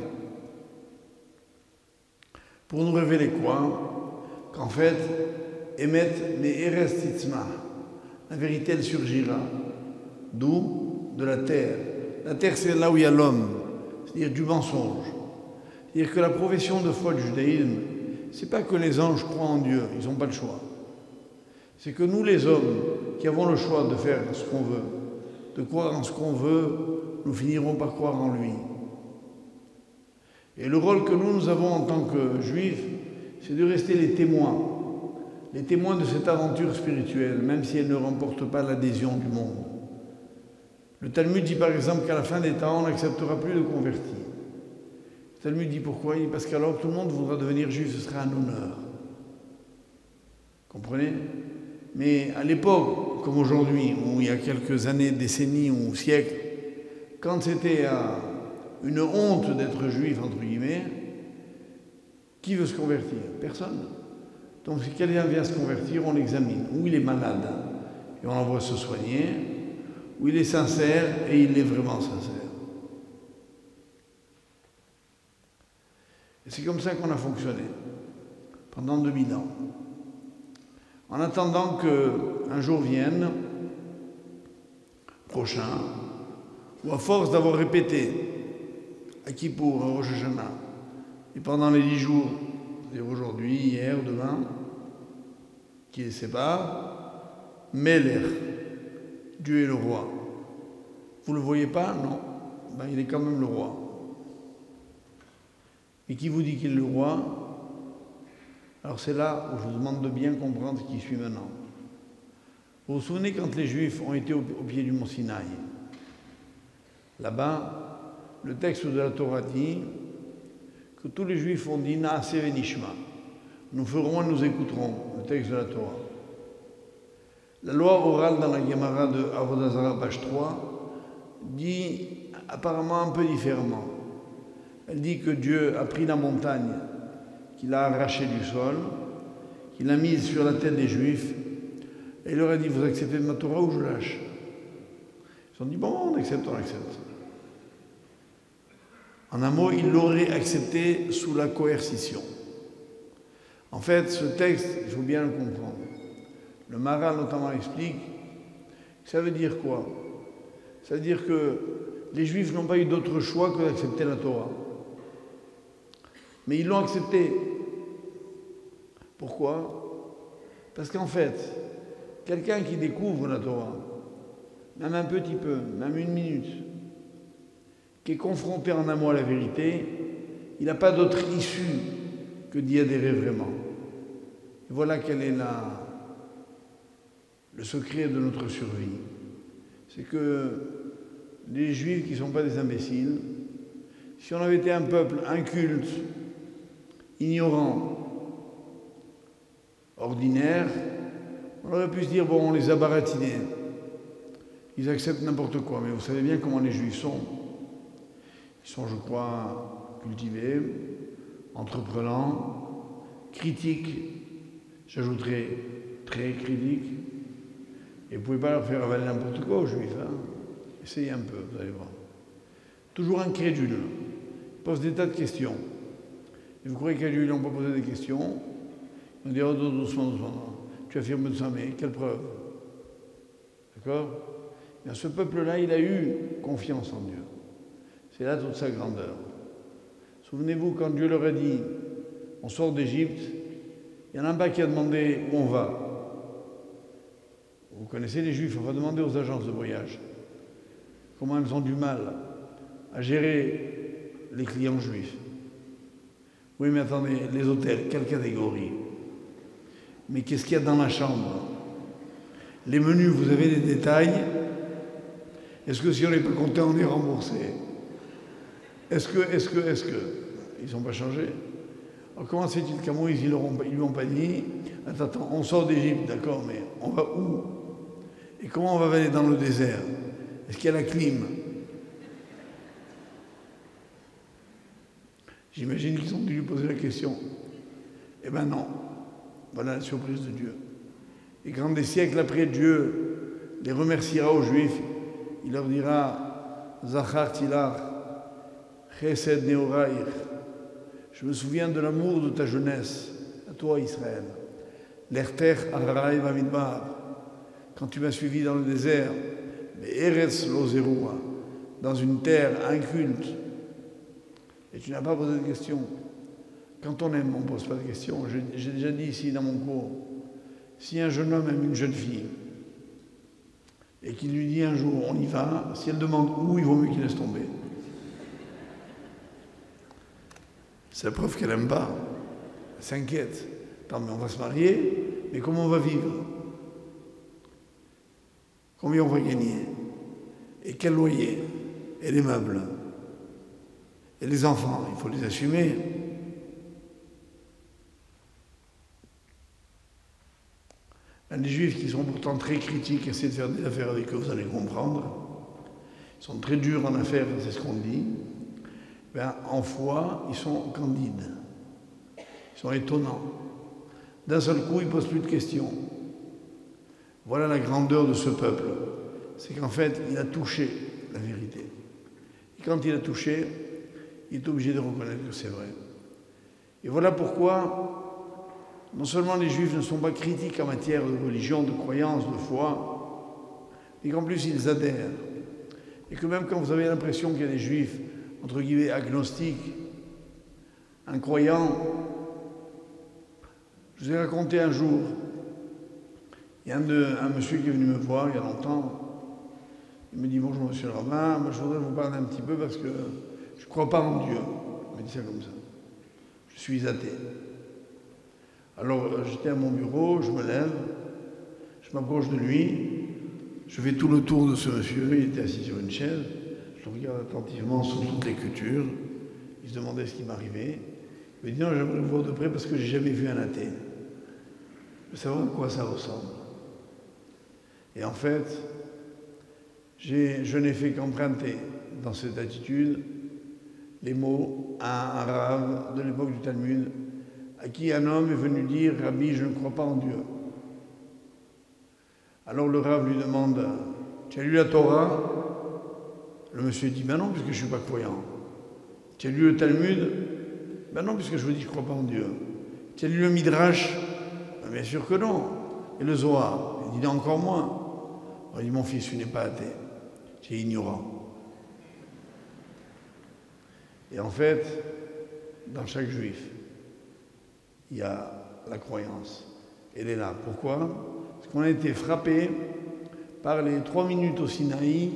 Pour nous révéler quoi Qu'en fait, Emet les Erestitzma. La vérité, elle surgira. D'où De la terre. La terre, c'est là où il y a l'homme, c'est-à-dire du mensonge. C'est-à-dire que la profession de foi du judaïsme, c'est pas que les anges croient en Dieu, ils n'ont pas le choix. C'est que nous, les hommes, qui avons le choix de faire ce qu'on veut, de croire en ce qu'on veut, nous finirons par croire en lui. Et le rôle que nous, nous avons en tant que juifs, c'est de rester les témoins, les témoins de cette aventure spirituelle, même si elle ne remporte pas l'adhésion du monde. Le Talmud dit par exemple qu'à la fin des temps, on n'acceptera plus de convertis. Le Talmud dit pourquoi? Parce qu'alors tout le monde voudra devenir juif, ce sera un honneur. Comprenez? Mais à l'époque, comme aujourd'hui, ou il y a quelques années, décennies ou siècles, quand c'était une honte d'être juif, entre guillemets, qui veut se convertir? Personne. Donc si quelqu'un vient se convertir, on l'examine. Ou il est malade, et on l'envoie se soigner, où il est sincère et il est vraiment sincère. Et c'est comme ça qu'on a fonctionné pendant 2000 ans. En attendant qu'un jour vienne, prochain, ou à force d'avoir répété à Kippour, à Rosh Hashanah, et pendant les dix jours, c'est-à-dire aujourd'hui, hier, demain, qui les sépare, Meler, Dieu est le roi. Vous ne le voyez pas? Non. Ben, il est quand même le roi. Et qui vous dit qu'il est le roi? Alors c'est là où je vous demande de bien comprendre qui suit maintenant. Vous vous souvenez quand les Juifs ont été au, pied du mont Sinaï? Là-bas, le texte de la Torah dit que tous les Juifs ont dit. Nous ferons et nous écouterons le texte de la Torah. La loi orale dans la Gemara de Avodazara, page 3, dit apparemment un peu différemment. Elle dit que Dieu a pris la montagne, qu'il a arrachée du sol, qu'il a mise sur la tête des Juifs, et il leur a dit Vous acceptez ma Torah ou je lâche? Ils ont dit Bon, on accepte, on accepte. En un mot, il l'aurait accepté sous la coercition. En fait, ce texte, il faut bien le comprendre. Le Maral notamment explique ça veut dire quoi? Ça veut dire que les Juifs n'ont pas eu d'autre choix que d'accepter la Torah. Mais ils l'ont accepté. Pourquoi? Parce qu'en fait, quelqu'un qui découvre la Torah, même un petit peu, même une minute, qui est confronté en amont à la vérité, il n'a pas d'autre issue que d'y adhérer vraiment. Et voilà quelle est le secret de notre survie, c'est que les juifs qui ne sont pas des imbéciles, si on avait été un peuple inculte, ignorant, ordinaire, on aurait pu se dire, bon, on les a baratinés. Ils acceptent n'importe quoi, mais vous savez bien comment les juifs sont. Ils sont, je crois, cultivés, entreprenants, critiques, j'ajouterais très critiques, et vous ne pouvez pas leur faire avaler n'importe quoi aux juifs. Hein. Essayez un peu, vous allez voir. Toujours incrédule. Ils posent des tas de questions. Et vous croyez qu'à lui, ils n'ont pas posé des questions? Ils vont dire, oh, doucement, doucement. Tu affirmes ça, mais quelle preuve? D'accord? Ce peuple-là, il a eu confiance en Dieu. C'est là toute sa grandeur. Souvenez-vous, quand Dieu leur a dit, on sort d'Égypte, il y en a un pas qui a demandé où on va? Vous connaissez les juifs, on va demander aux agences de voyage comment elles ont du mal à gérer les clients juifs. Oui, mais attendez, les hôtels, quelle catégorie? Mais qu'est-ce qu'il y a dans la chambre? Les menus, vous avez des détails? Est-ce que si on n'est pas content, on est remboursé? Est-ce que, est-ce que, est-ce que Ils n'ont pas changé? Alors comment c'est-il qu'à Moïse, ils ne lui ont pas dit Attends, attends, on sort d'Égypte, d'accord, mais on va où? Et comment on va aller dans le désert? Est-ce qu'il y a la clim? J'imagine qu'ils ont dû lui poser la question. Eh ben non. Voilà la surprise de Dieu. Et quand des siècles après Dieu les remerciera aux Juifs, il leur dira Zachar Tilar. Je me souviens de l'amour de ta jeunesse, à toi Israël. L'Erter Araï Bamidbar, quand tu m'as suivi dans le désert, mais Eretz Lozerua, dans une terre inculte, et tu n'as pas posé de questions. Quand on aime, on ne pose pas de questions. J'ai déjà dit ici dans mon cours, si un jeune homme aime une jeune fille, et qu'il lui dit un jour on y va, si elle demande où, il vaut mieux qu'il laisse tomber. C'est la preuve qu'elle n'aime pas. Elle s'inquiète. On va se marier, mais comment on va vivre? Combien on va gagner? Et quel loyer? Et les meubles? Et les enfants, il faut les assumer. Les juifs qui sont pourtant très critiques essaient de faire des affaires avec eux, vous allez comprendre. Ils sont très durs en affaires, c'est ce qu'on dit. Ben, en foi, ils sont candides. Ils sont étonnants. D'un seul coup, ils ne posent plus de questions. Voilà la grandeur de ce peuple. C'est qu'en fait, il a touché la vérité. Et quand il a touché, il est obligé de reconnaître que c'est vrai. Et voilà pourquoi, non seulement les juifs ne sont pas critiques en matière de religion, de croyance, de foi, mais qu'en plus ils adhèrent. Et que même quand vous avez l'impression qu'il y a des juifs, entre guillemets, agnostiques, incroyants, je vous ai raconté un jour il y a un, monsieur qui est venu me voir il y a longtemps. Il me dit Bonjour, monsieur moi, je voudrais vous parler un petit peu parce que je ne crois pas en Dieu. Il me dit ça comme ça. Je suis athée. Alors euh, j'étais à mon bureau, je me lève, je m'approche de lui, je fais tout le tour de ce monsieur, il était assis sur une chaise, je regarde attentivement sous toutes les cultures, il se demandait ce qui m'arrivait. Il me dit non, j'aimerais voir de près parce que j'ai jamais vu un athée. Je veux savoir à quoi ça ressemble. Et en fait, je n'ai fait qu'emprunter dans cette attitude les mots à un rave de l'époque du Talmud, à qui un homme est venu dire Rabbi, je ne crois pas en Dieu. Alors le rave lui demande Tu as lu la Torah? Le monsieur dit Ben non, puisque je ne suis pas croyant. Tu as lu le Talmud Ben non, puisque je vous dis que je ne crois pas en Dieu. Tu as lu le Midrash ben, Bien sûr que non. Et le Zohar Il dit encore moins. Il dit, mon fils, tu n'es pas athée, tu es ignorant. Et en fait, dans chaque juif, il y a la croyance. Elle est là. Pourquoi? Parce qu'on a été frappé par les trois minutes au Sinaï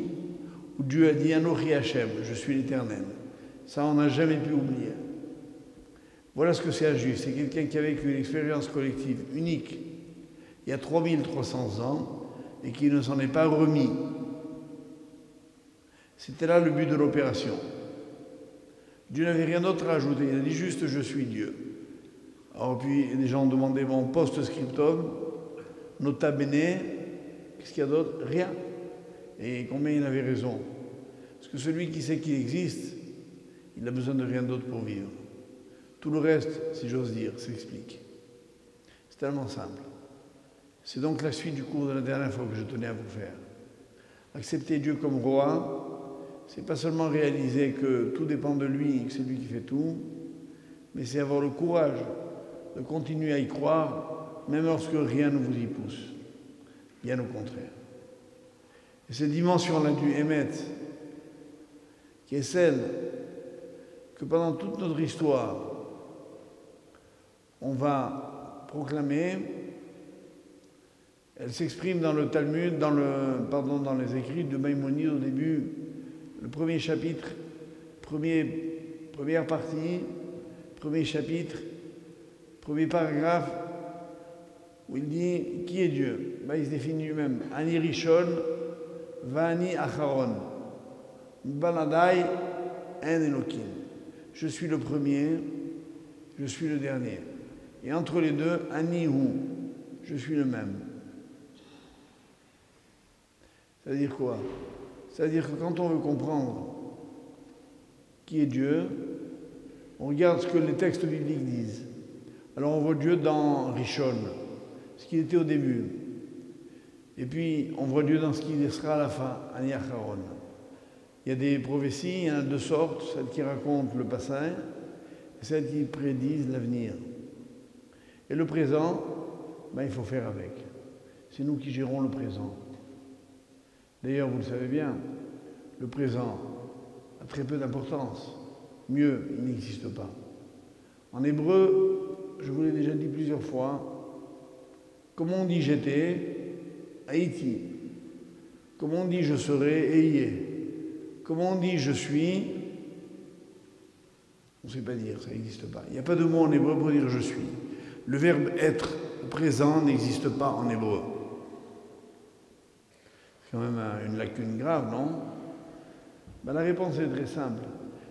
Dieu a dit Anochi Hachem, je suis l'éternel. Ça, on n'a jamais pu oublier. Voilà ce que c'est un juif. C'est quelqu'un qui a vécu une expérience collective unique il y a 3300 ans et qui ne s'en est pas remis. C'était là le but de l'opération. Dieu n'avait rien d'autre à ajouter. Il a dit juste je suis Dieu. Alors puis les gens ont demandé mon post-scriptum, nota bene, qu'est-ce qu'il y a d'autre? Rien. Et combien il avait raison? Que celui qui sait qu'il existe, il n'a besoin de rien d'autre pour vivre. Tout le reste, si j'ose dire, s'explique. C'est tellement simple. C'est donc la suite du cours de la dernière fois que je tenais à vous faire. Accepter Dieu comme roi, c'est pas seulement réaliser que tout dépend de lui, que c'est lui qui fait tout, mais c'est avoir le courage de continuer à y croire, même lorsque rien ne vous y pousse. Bien au contraire. Et cette dimension-là du émettre, qui est celle que pendant toute notre histoire, on va proclamer. Elle s'exprime dans le Talmud, dans, le, pardon, les écrits de Maïmonide au début, le premier chapitre, premier, première partie, premier chapitre, premier paragraphe, où il dit Qui est Dieu? Ben, Il se définit lui-même. Ani Rishon, Vani Acharon, Baladai, En Elohim. Je suis le premier, je suis le dernier. Et entre les deux, Ani Hu, je suis le même. C'est-à-dire quoi? C'est-à-dire que quand on veut comprendre qui est Dieu, On regarde ce que les textes bibliques disent. Alors on voit Dieu dans Rishon, ce qu'il était au début. Et puis on voit Dieu dans ce qu'il sera à la fin, à Niacharon. Il y a des prophéties, il y en a de sortes, celles qui racontent le passé et celles qui prédisent l'avenir. Et le présent, ben, il faut faire avec. C'est nous qui gérons le présent. D'ailleurs, vous le savez bien, le présent a très peu d'importance. Mieux, il n'existe pas. En hébreu, je vous l'ai déjà dit plusieurs fois, comme on dit j'étais, Haïti. Comme on dit je serai, Eyé. Comme on dit je suis, on ne sait pas dire, ça n'existe pas. Il n'y a pas de mot en hébreu pour dire je suis. Le verbe être présent n'existe pas en hébreu. C'est quand même une lacune grave, non? Ben, La réponse est très simple.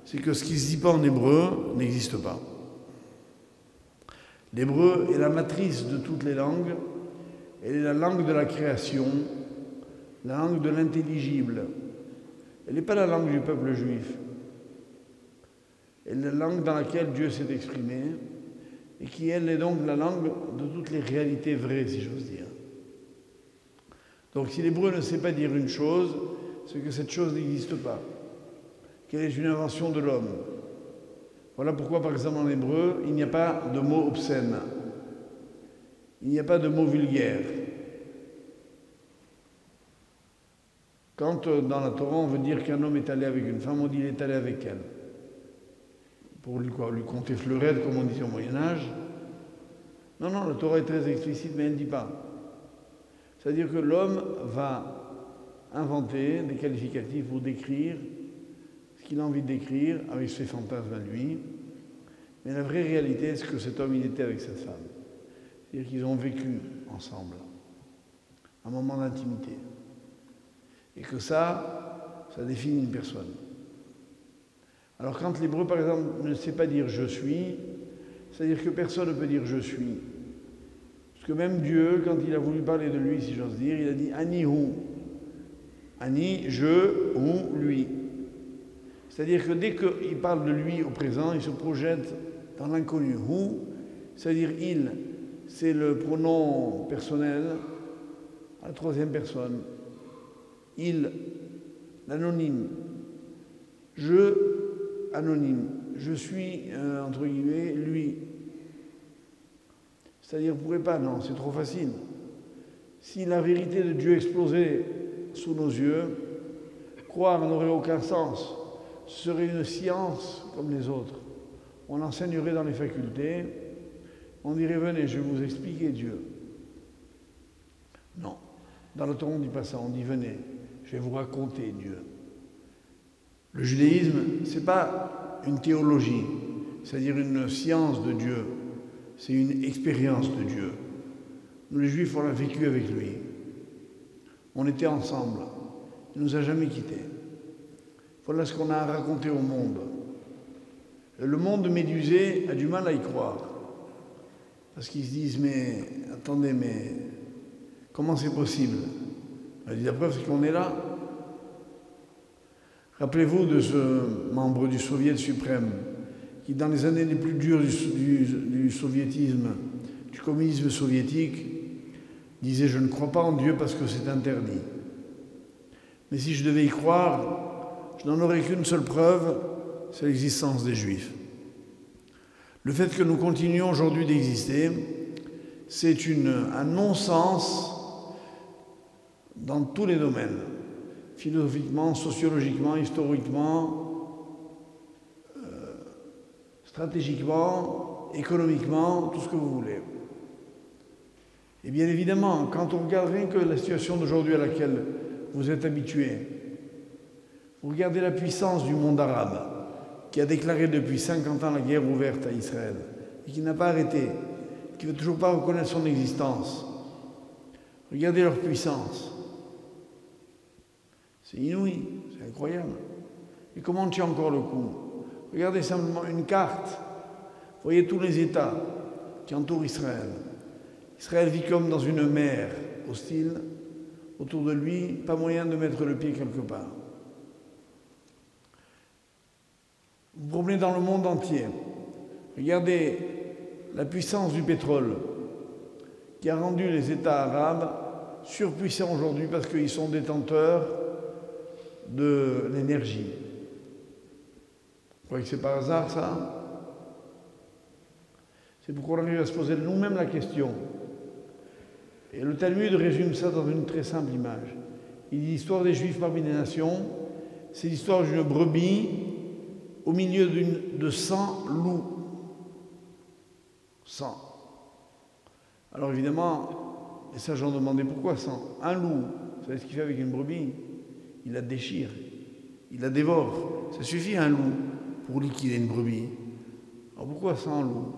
C'est que ce qui ne se dit pas en hébreu n'existe pas. L'hébreu est la matrice de toutes les langues. Elle est la langue de la création, la langue de l'intelligible. Elle n'est pas la langue du peuple juif. Elle est la langue dans laquelle Dieu s'est exprimé et qui, elle, est donc la langue de toutes les réalités vraies, si j'ose dire. Donc si l'hébreu ne sait pas dire une chose, c'est que cette chose n'existe pas, qu'elle est une invention de l'homme. Voilà pourquoi, par exemple, en hébreu, il n'y a pas de mot obscène, il n'y a pas de mot vulgaire. Quand euh, dans la Torah on veut dire qu'un homme est allé avec une femme, on dit qu'il est allé avec elle. Pour lui, quoi, lui compter fleurette, comme on disait au Moyen-Âge. Non, non, la Torah est très explicite, mais elle ne dit pas. C'est-à-dire que l'homme va inventer des qualificatifs pour décrire ce qu'il a envie de décrire avec ses fantasmes à lui. Mais la vraie réalité, c'est que cet homme, il était avec cette femme? C'est-à-dire qu'ils ont vécu ensemble un moment d'intimité. Et que ça, ça définit une personne. Alors quand l'hébreu, par exemple, ne sait pas dire je suis, c'est-à-dire que personne ne peut dire je suis. Parce que même Dieu, quand il a voulu parler de lui, si j'ose dire, il a dit Ani hu. Ani, je, ou, lui. C'est-à-dire que dès qu'il parle de lui au présent, il se projette dans l'inconnu. Hu, c'est-à-dire il, c'est le pronom personnel à la troisième personne. Il, l'anonyme. Je, anonyme. Je suis, euh, entre guillemets, lui. C'est-à-dire, vous ne pouvez pas, non, c'est trop facile. Si la vérité de Dieu explosait sous nos yeux, croire n'aurait aucun sens. Serait une science comme les autres. On enseignerait dans les facultés, on dirait venez, je vais vous expliquer Dieu. Non, dans le Torah on ne dit pas ça, on dit venez, je vais vous raconter Dieu. Le judaïsme, ce n'est pas une théologie, c'est-à-dire une science de Dieu c'est une expérience de Dieu. Nous, les Juifs, on l'a vécu avec lui. On était ensemble. Il ne nous a jamais quittés. Voilà ce qu'on a raconté au monde. Le monde médusé a du mal à y croire. Parce qu'ils se disent, mais attendez, mais comment c'est possible? La preuve, c'est qu'on est là. Rappelez-vous de ce membre du Soviet suprême qui, dans les années les plus dures du, soviétisme, du communisme soviétique, disait Je ne crois pas en Dieu parce que c'est interdit. Mais si je devais y croire, je n'en aurais qu'une seule preuve c'est l'existence des Juifs. Le fait que nous continuions aujourd'hui d'exister, c'est un non-sens dans tous les domaines, philosophiquement, sociologiquement, historiquement, stratégiquement, économiquement, tout ce que vous voulez. Et bien évidemment, quand on regarde rien que la situation d'aujourd'hui à laquelle vous êtes habitués, vous regardez la puissance du monde arabe, qui a déclaré depuis 50 ans la guerre ouverte à Israël, et qui n'a pas arrêté, qui ne veut toujours pas reconnaître son existence. Regardez leur puissance. C'est inouï, c'est incroyable. Et comment on tient encore le coup? Regardez simplement une carte. Voyez tous les États qui entourent Israël. Israël vit comme dans une mer hostile. Autour de lui, pas moyen de mettre le pied quelque part. Vous promenez dans le monde entier. Regardez la puissance du pétrole qui a rendu les États arabes surpuissants aujourd'hui parce qu'ils sont détenteurs de l'énergie. Vous croyez que c'est par hasard ça? C'est pourquoi on arrive à se poser nous-mêmes la question. Et le Talmud résume ça dans une très simple image. Il dit l'histoire des Juifs parmi les nations, c'est l'histoire d'une brebis au milieu de 100 loups. 100. Alors évidemment, les sages ont demandé pourquoi 100 Un loup, vous savez ce qu'il fait avec une brebis? Il la déchire, il la dévore. Ça suffit un loup pour liquider une brebis. Alors pourquoi 100 loups?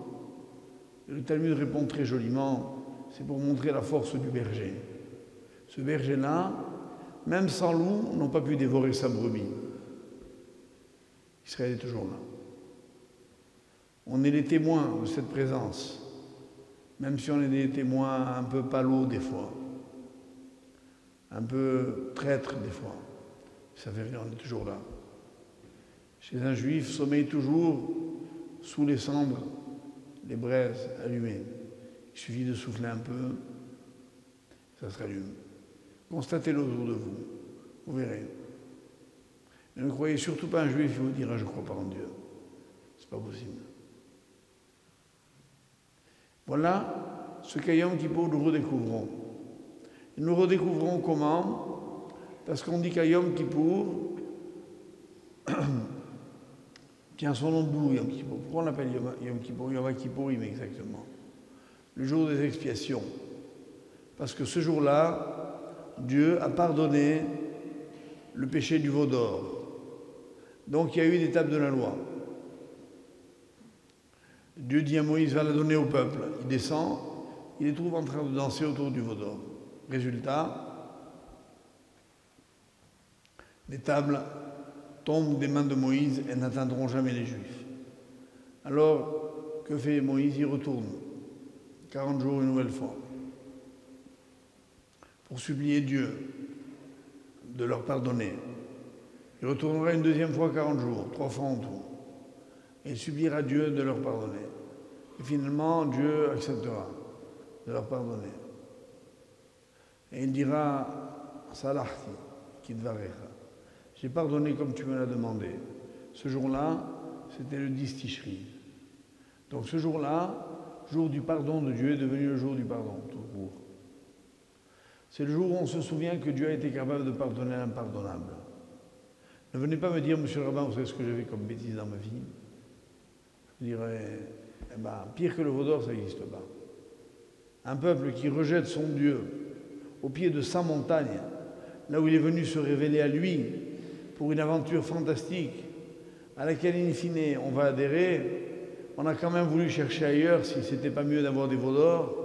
Le Talmud répond très joliment, c'est pour montrer la force du berger. Ce berger-là, même sans loup, n'ont pas pu dévorer sa brebis. Israël est toujours là. On est les témoins de cette présence, même si on est des témoins un peu palos des fois, un peu traîtres des fois. Ça fait rien, on est toujours là. Chez un juif, sommeille toujours sous les cendres, les braises allumées. Il suffit de souffler un peu, ça se rallume. Constatez-le autour de vous, vous verrez. ne croyez surtout pas un juif qui vous dira je ne crois pas en Dieu. C'est pas possible. Voilà ce qu'Ayom Kippour nous redécouvrons. Nous redécouvrons comment Parce qu'on dit qu'Ayom Kippour tient son nom de boulot, Yom Kippour. Pourquoi on l'appelle Yom Kippour Yom Kippourim exactement. Le jour des expiations. Parce que ce jour-là, Dieu a pardonné le péché du veau d'or. Donc il y a eu une étape de la loi. Dieu dit à Moïse, va la donner au peuple. Il descend, il les trouve en train de danser autour du veau d'or. Résultat, les tables tombent des mains de Moïse et n'atteindront jamais les Juifs. Alors, que fait Moïse? Il retourne. 40 jours une nouvelle fois pour supplier Dieu de leur pardonner. Il retournera une deuxième fois 40 jours, trois fois en tout. Et il suppliera Dieu de leur pardonner. Et finalement, Dieu acceptera de leur pardonner. Et il dira, Salahti, Kidvarecha, j'ai pardonné comme tu me l'as demandé. Ce jour-là, c'était le 10 Tishri. Donc ce jour-là, jour du pardon de Dieu, est devenu le jour du pardon, tout court. C'est le jour où on se souvient que Dieu a été capable de pardonner l'impardonnable. Ne venez pas me dire, monsieur le rabbin, vous savez ce que j'ai fait comme bêtise dans ma vie Je dirais, eh ben, pire que le vaudor, ça n'existe pas. Un peuple qui rejette son Dieu au pied de sa montagne, là où il est venu se révéler à lui pour une aventure fantastique à laquelle, in fine, on va adhérer, on a quand même voulu chercher ailleurs si c'était pas mieux d'avoir des vaudors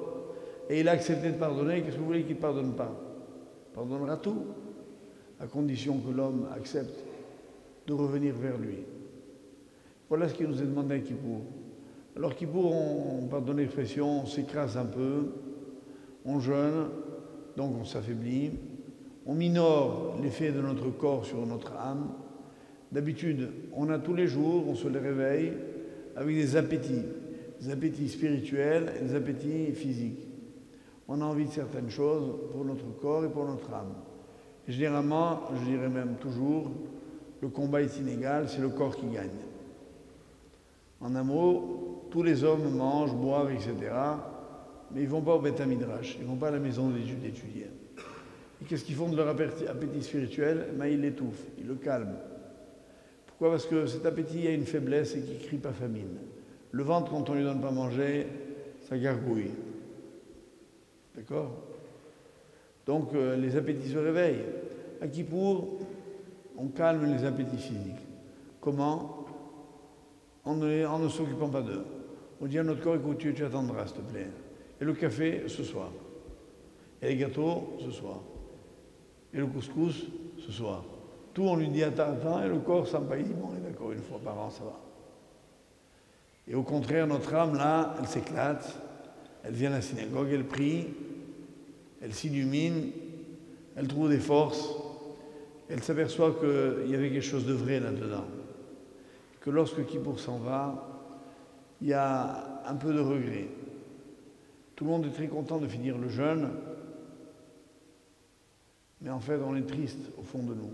et il a accepté de pardonner, qu'est-ce que vous voulez qu'il ne pardonne pas? Il pardonnera tout, à condition que l'homme accepte de revenir vers lui. Voilà ce qui nous est demandé à Kippour. Alors Kippour, on, pardonne l'expression, on s'écrase un peu, on jeûne, donc on s'affaiblit, on minore l'effet de notre corps sur notre âme. D'habitude, on a tous les jours, on se les réveille avec des appétits, des appétits spirituels et des appétits physiques on a envie de certaines choses pour notre corps et pour notre âme. Généralement, je dirais même toujours, le combat est inégal, c'est le corps qui gagne. En un mot, tous les hommes mangent, boivent, etc. Mais ils ne vont pas au Beth Midrash, ils ne vont pas à la maison d'étudier. Et qu'est-ce qu'ils font de leur appétit spirituel? Ben, Ils l'étouffent, ils le calment. Pourquoi? Parce que cet appétit a une faiblesse et qui crie pas famine. Le ventre, quand on ne lui donne pas manger, ça gargouille. D'accord? Donc euh, les appétits se réveillent. À Kippour, on calme les appétits physiques. Comment? En ne, s'occupant pas d'eux. On dit à notre corps, écoute, tu, tu attendras, s'il te plaît. Et le café, ce soir. Et les gâteaux, ce soir. Et le couscous, ce soir. Tout, on lui dit attends, attends, et le corps s'empaille, il dit bon, d'accord, une fois par an, ça va. Et au contraire, notre âme, là, elle s'éclate, elle vient à la synagogue, elle prie, elle s'illumine, elle trouve des forces, elle s'aperçoit qu'il y avait quelque chose de vrai là-dedans. Que lorsque Kippour s'en va, il y a un peu de regret. Tout le monde est très content de finir le jeûne, mais en fait, on est triste au fond de nous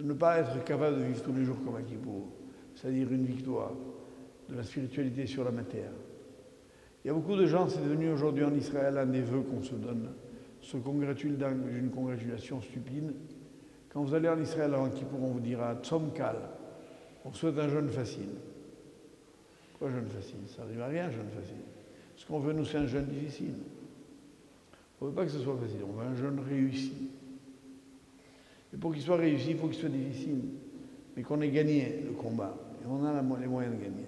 de ne pas être capable de vivre tous les jours comme à Kippour, c'est-à-dire une victoire de la spiritualité sur la matière. Il y a beaucoup de gens, c'est devenu aujourd'hui en Israël un des vœux qu'on se donne, se congratule d'une congratulation stupide. Quand vous allez en Israël avant Kippour, on vous dira Tzom Kal, on souhaite un jeûne facile. Quoi jeûne facile? Ça n'arrive à rien, jeûne facile. Ce qu'on veut, nous, c'est un jeûne difficile. On ne veut pas que ce soit facile, on veut un jeûne réussi. Et pour qu'il soit réussi, il faut qu'il soit difficile. Mais qu'on ait gagné le combat. Et on a les moyens de gagner.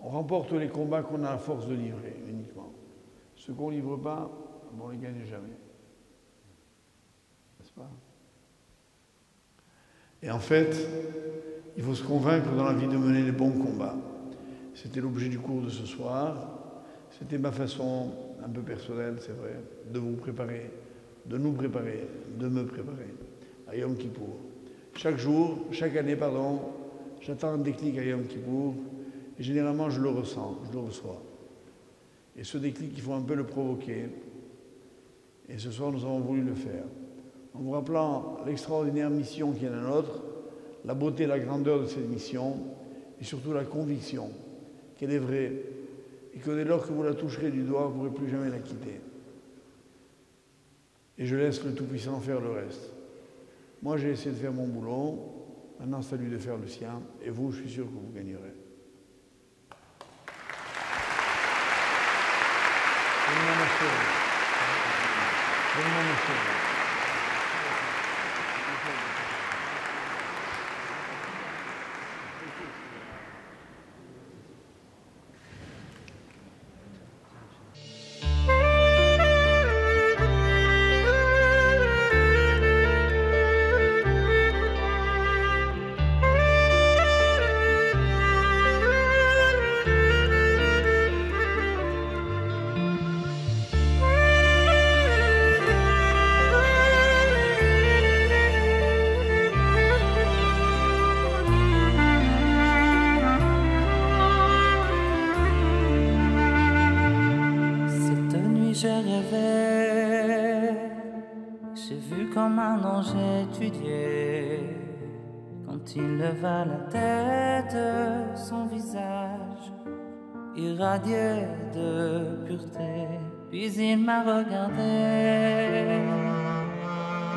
On remporte les combats qu'on a à force de livrer uniquement. Ceux qu'on ne livre pas, on ne les gagne jamais. N'est-ce pas? Et en fait, il faut se convaincre dans la vie de mener les bons combats. C'était l'objet du cours de ce soir. C'était ma façon, un peu personnelle, c'est vrai, de vous préparer de nous préparer, de me préparer à Yom Kippour. Chaque jour, chaque année, pardon, j'attends un déclic à Yom Kippour et généralement je le ressens, je le reçois. Et ce déclic, il faut un peu le provoquer. Et ce soir, nous avons voulu le faire. En vous rappelant l'extraordinaire mission qui est la nôtre, la beauté la grandeur de cette mission, et surtout la conviction qu'elle est vraie, et que dès lors que vous la toucherez du doigt, vous ne pourrez plus jamais la quitter et je laisse le Tout-Puissant faire le reste. Moi, j'ai essayé de faire mon boulot, maintenant c'est à lui de faire le sien, et vous, je suis sûr que vous gagnerez. M'a regardé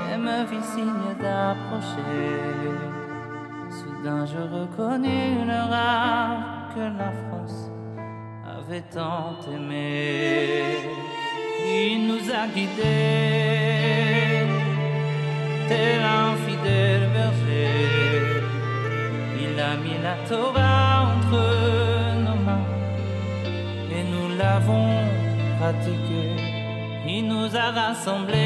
et me fit signe d'approcher. Soudain je reconnus le rare que la France avait tant aimé. Il nous a guidés, tel un fidèle berger a mis la Torah entre nos mains et nous l'avons pratiquée. Il nous a rassemblés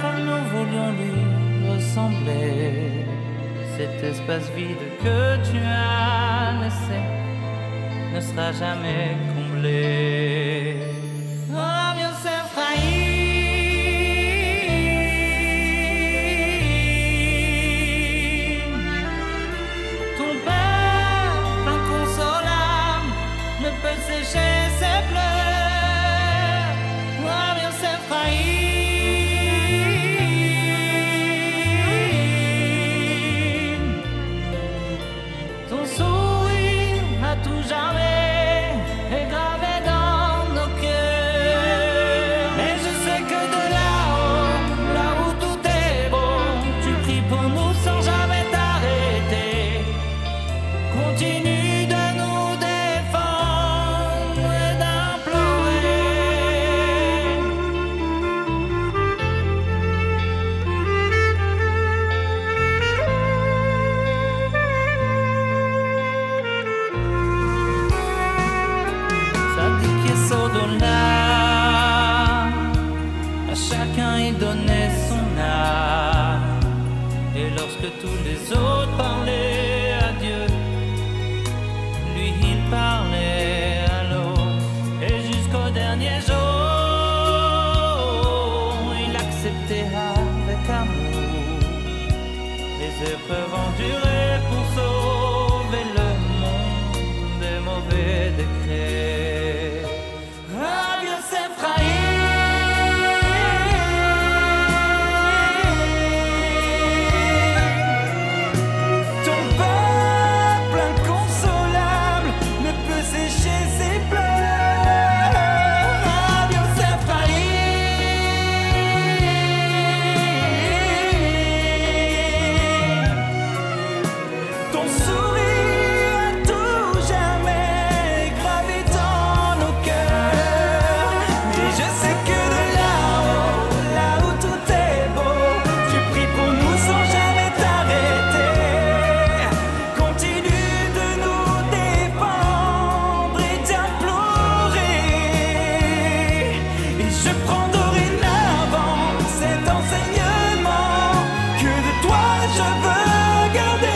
comme nous voulions lui ressembler. Cet espace vide que tu as laissé ne sera jamais comblé. girl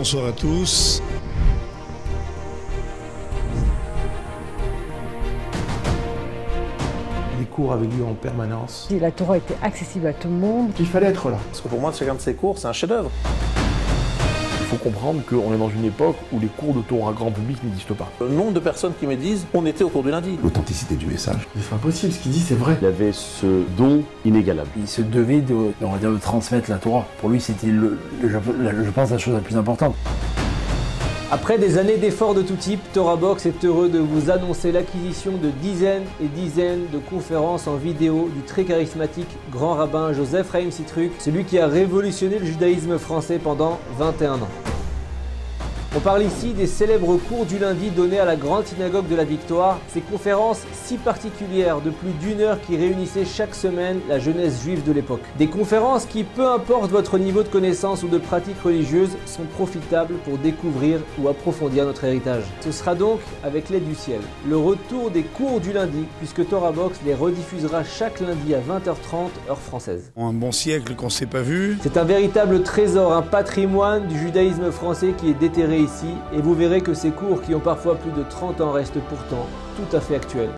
bonsoir à tous. Les cours avaient lieu en permanence. La Torah était accessible à tout le monde. Il fallait être là. Parce que pour moi, chacun de ces cours, c'est un chef-d'œuvre. Il faut comprendre qu'on est dans une époque où les cours de Torah grand public n'existent pas. Le nombre de personnes qui me disent on était au cours du lundi. L'authenticité du message. C'est impossible, ce qu'il dit, c'est vrai. Il avait ce don inégalable. Il se devait de, on va dire, de transmettre la Torah. Pour lui, c'était, le, le- je, je pense, la chose la plus importante. Après des années d'efforts de tout type, TorahBox est heureux de vous annoncer l'acquisition de dizaines et dizaines de conférences en vidéo du très charismatique grand rabbin Joseph Chaim Sitruk, celui qui a révolutionné le judaïsme français pendant 21 ans. On parle ici des célèbres cours du lundi donnés à la grande synagogue de la Victoire, ces conférences si particulières de plus d'une heure qui réunissaient chaque semaine la jeunesse juive de l'époque. Des conférences qui, peu importe votre niveau de connaissance ou de pratique religieuse, sont profitables pour découvrir ou approfondir notre héritage. Ce sera donc, avec l'aide du ciel, le retour des cours du lundi, puisque TorahBox les rediffusera chaque lundi à 20h30 heure française. Un bon siècle qu'on s'est pas vu. C'est un véritable trésor, un patrimoine du judaïsme français qui est déterré ici, et vous verrez que ces cours qui ont parfois plus de 30 ans restent pourtant tout à fait actuels.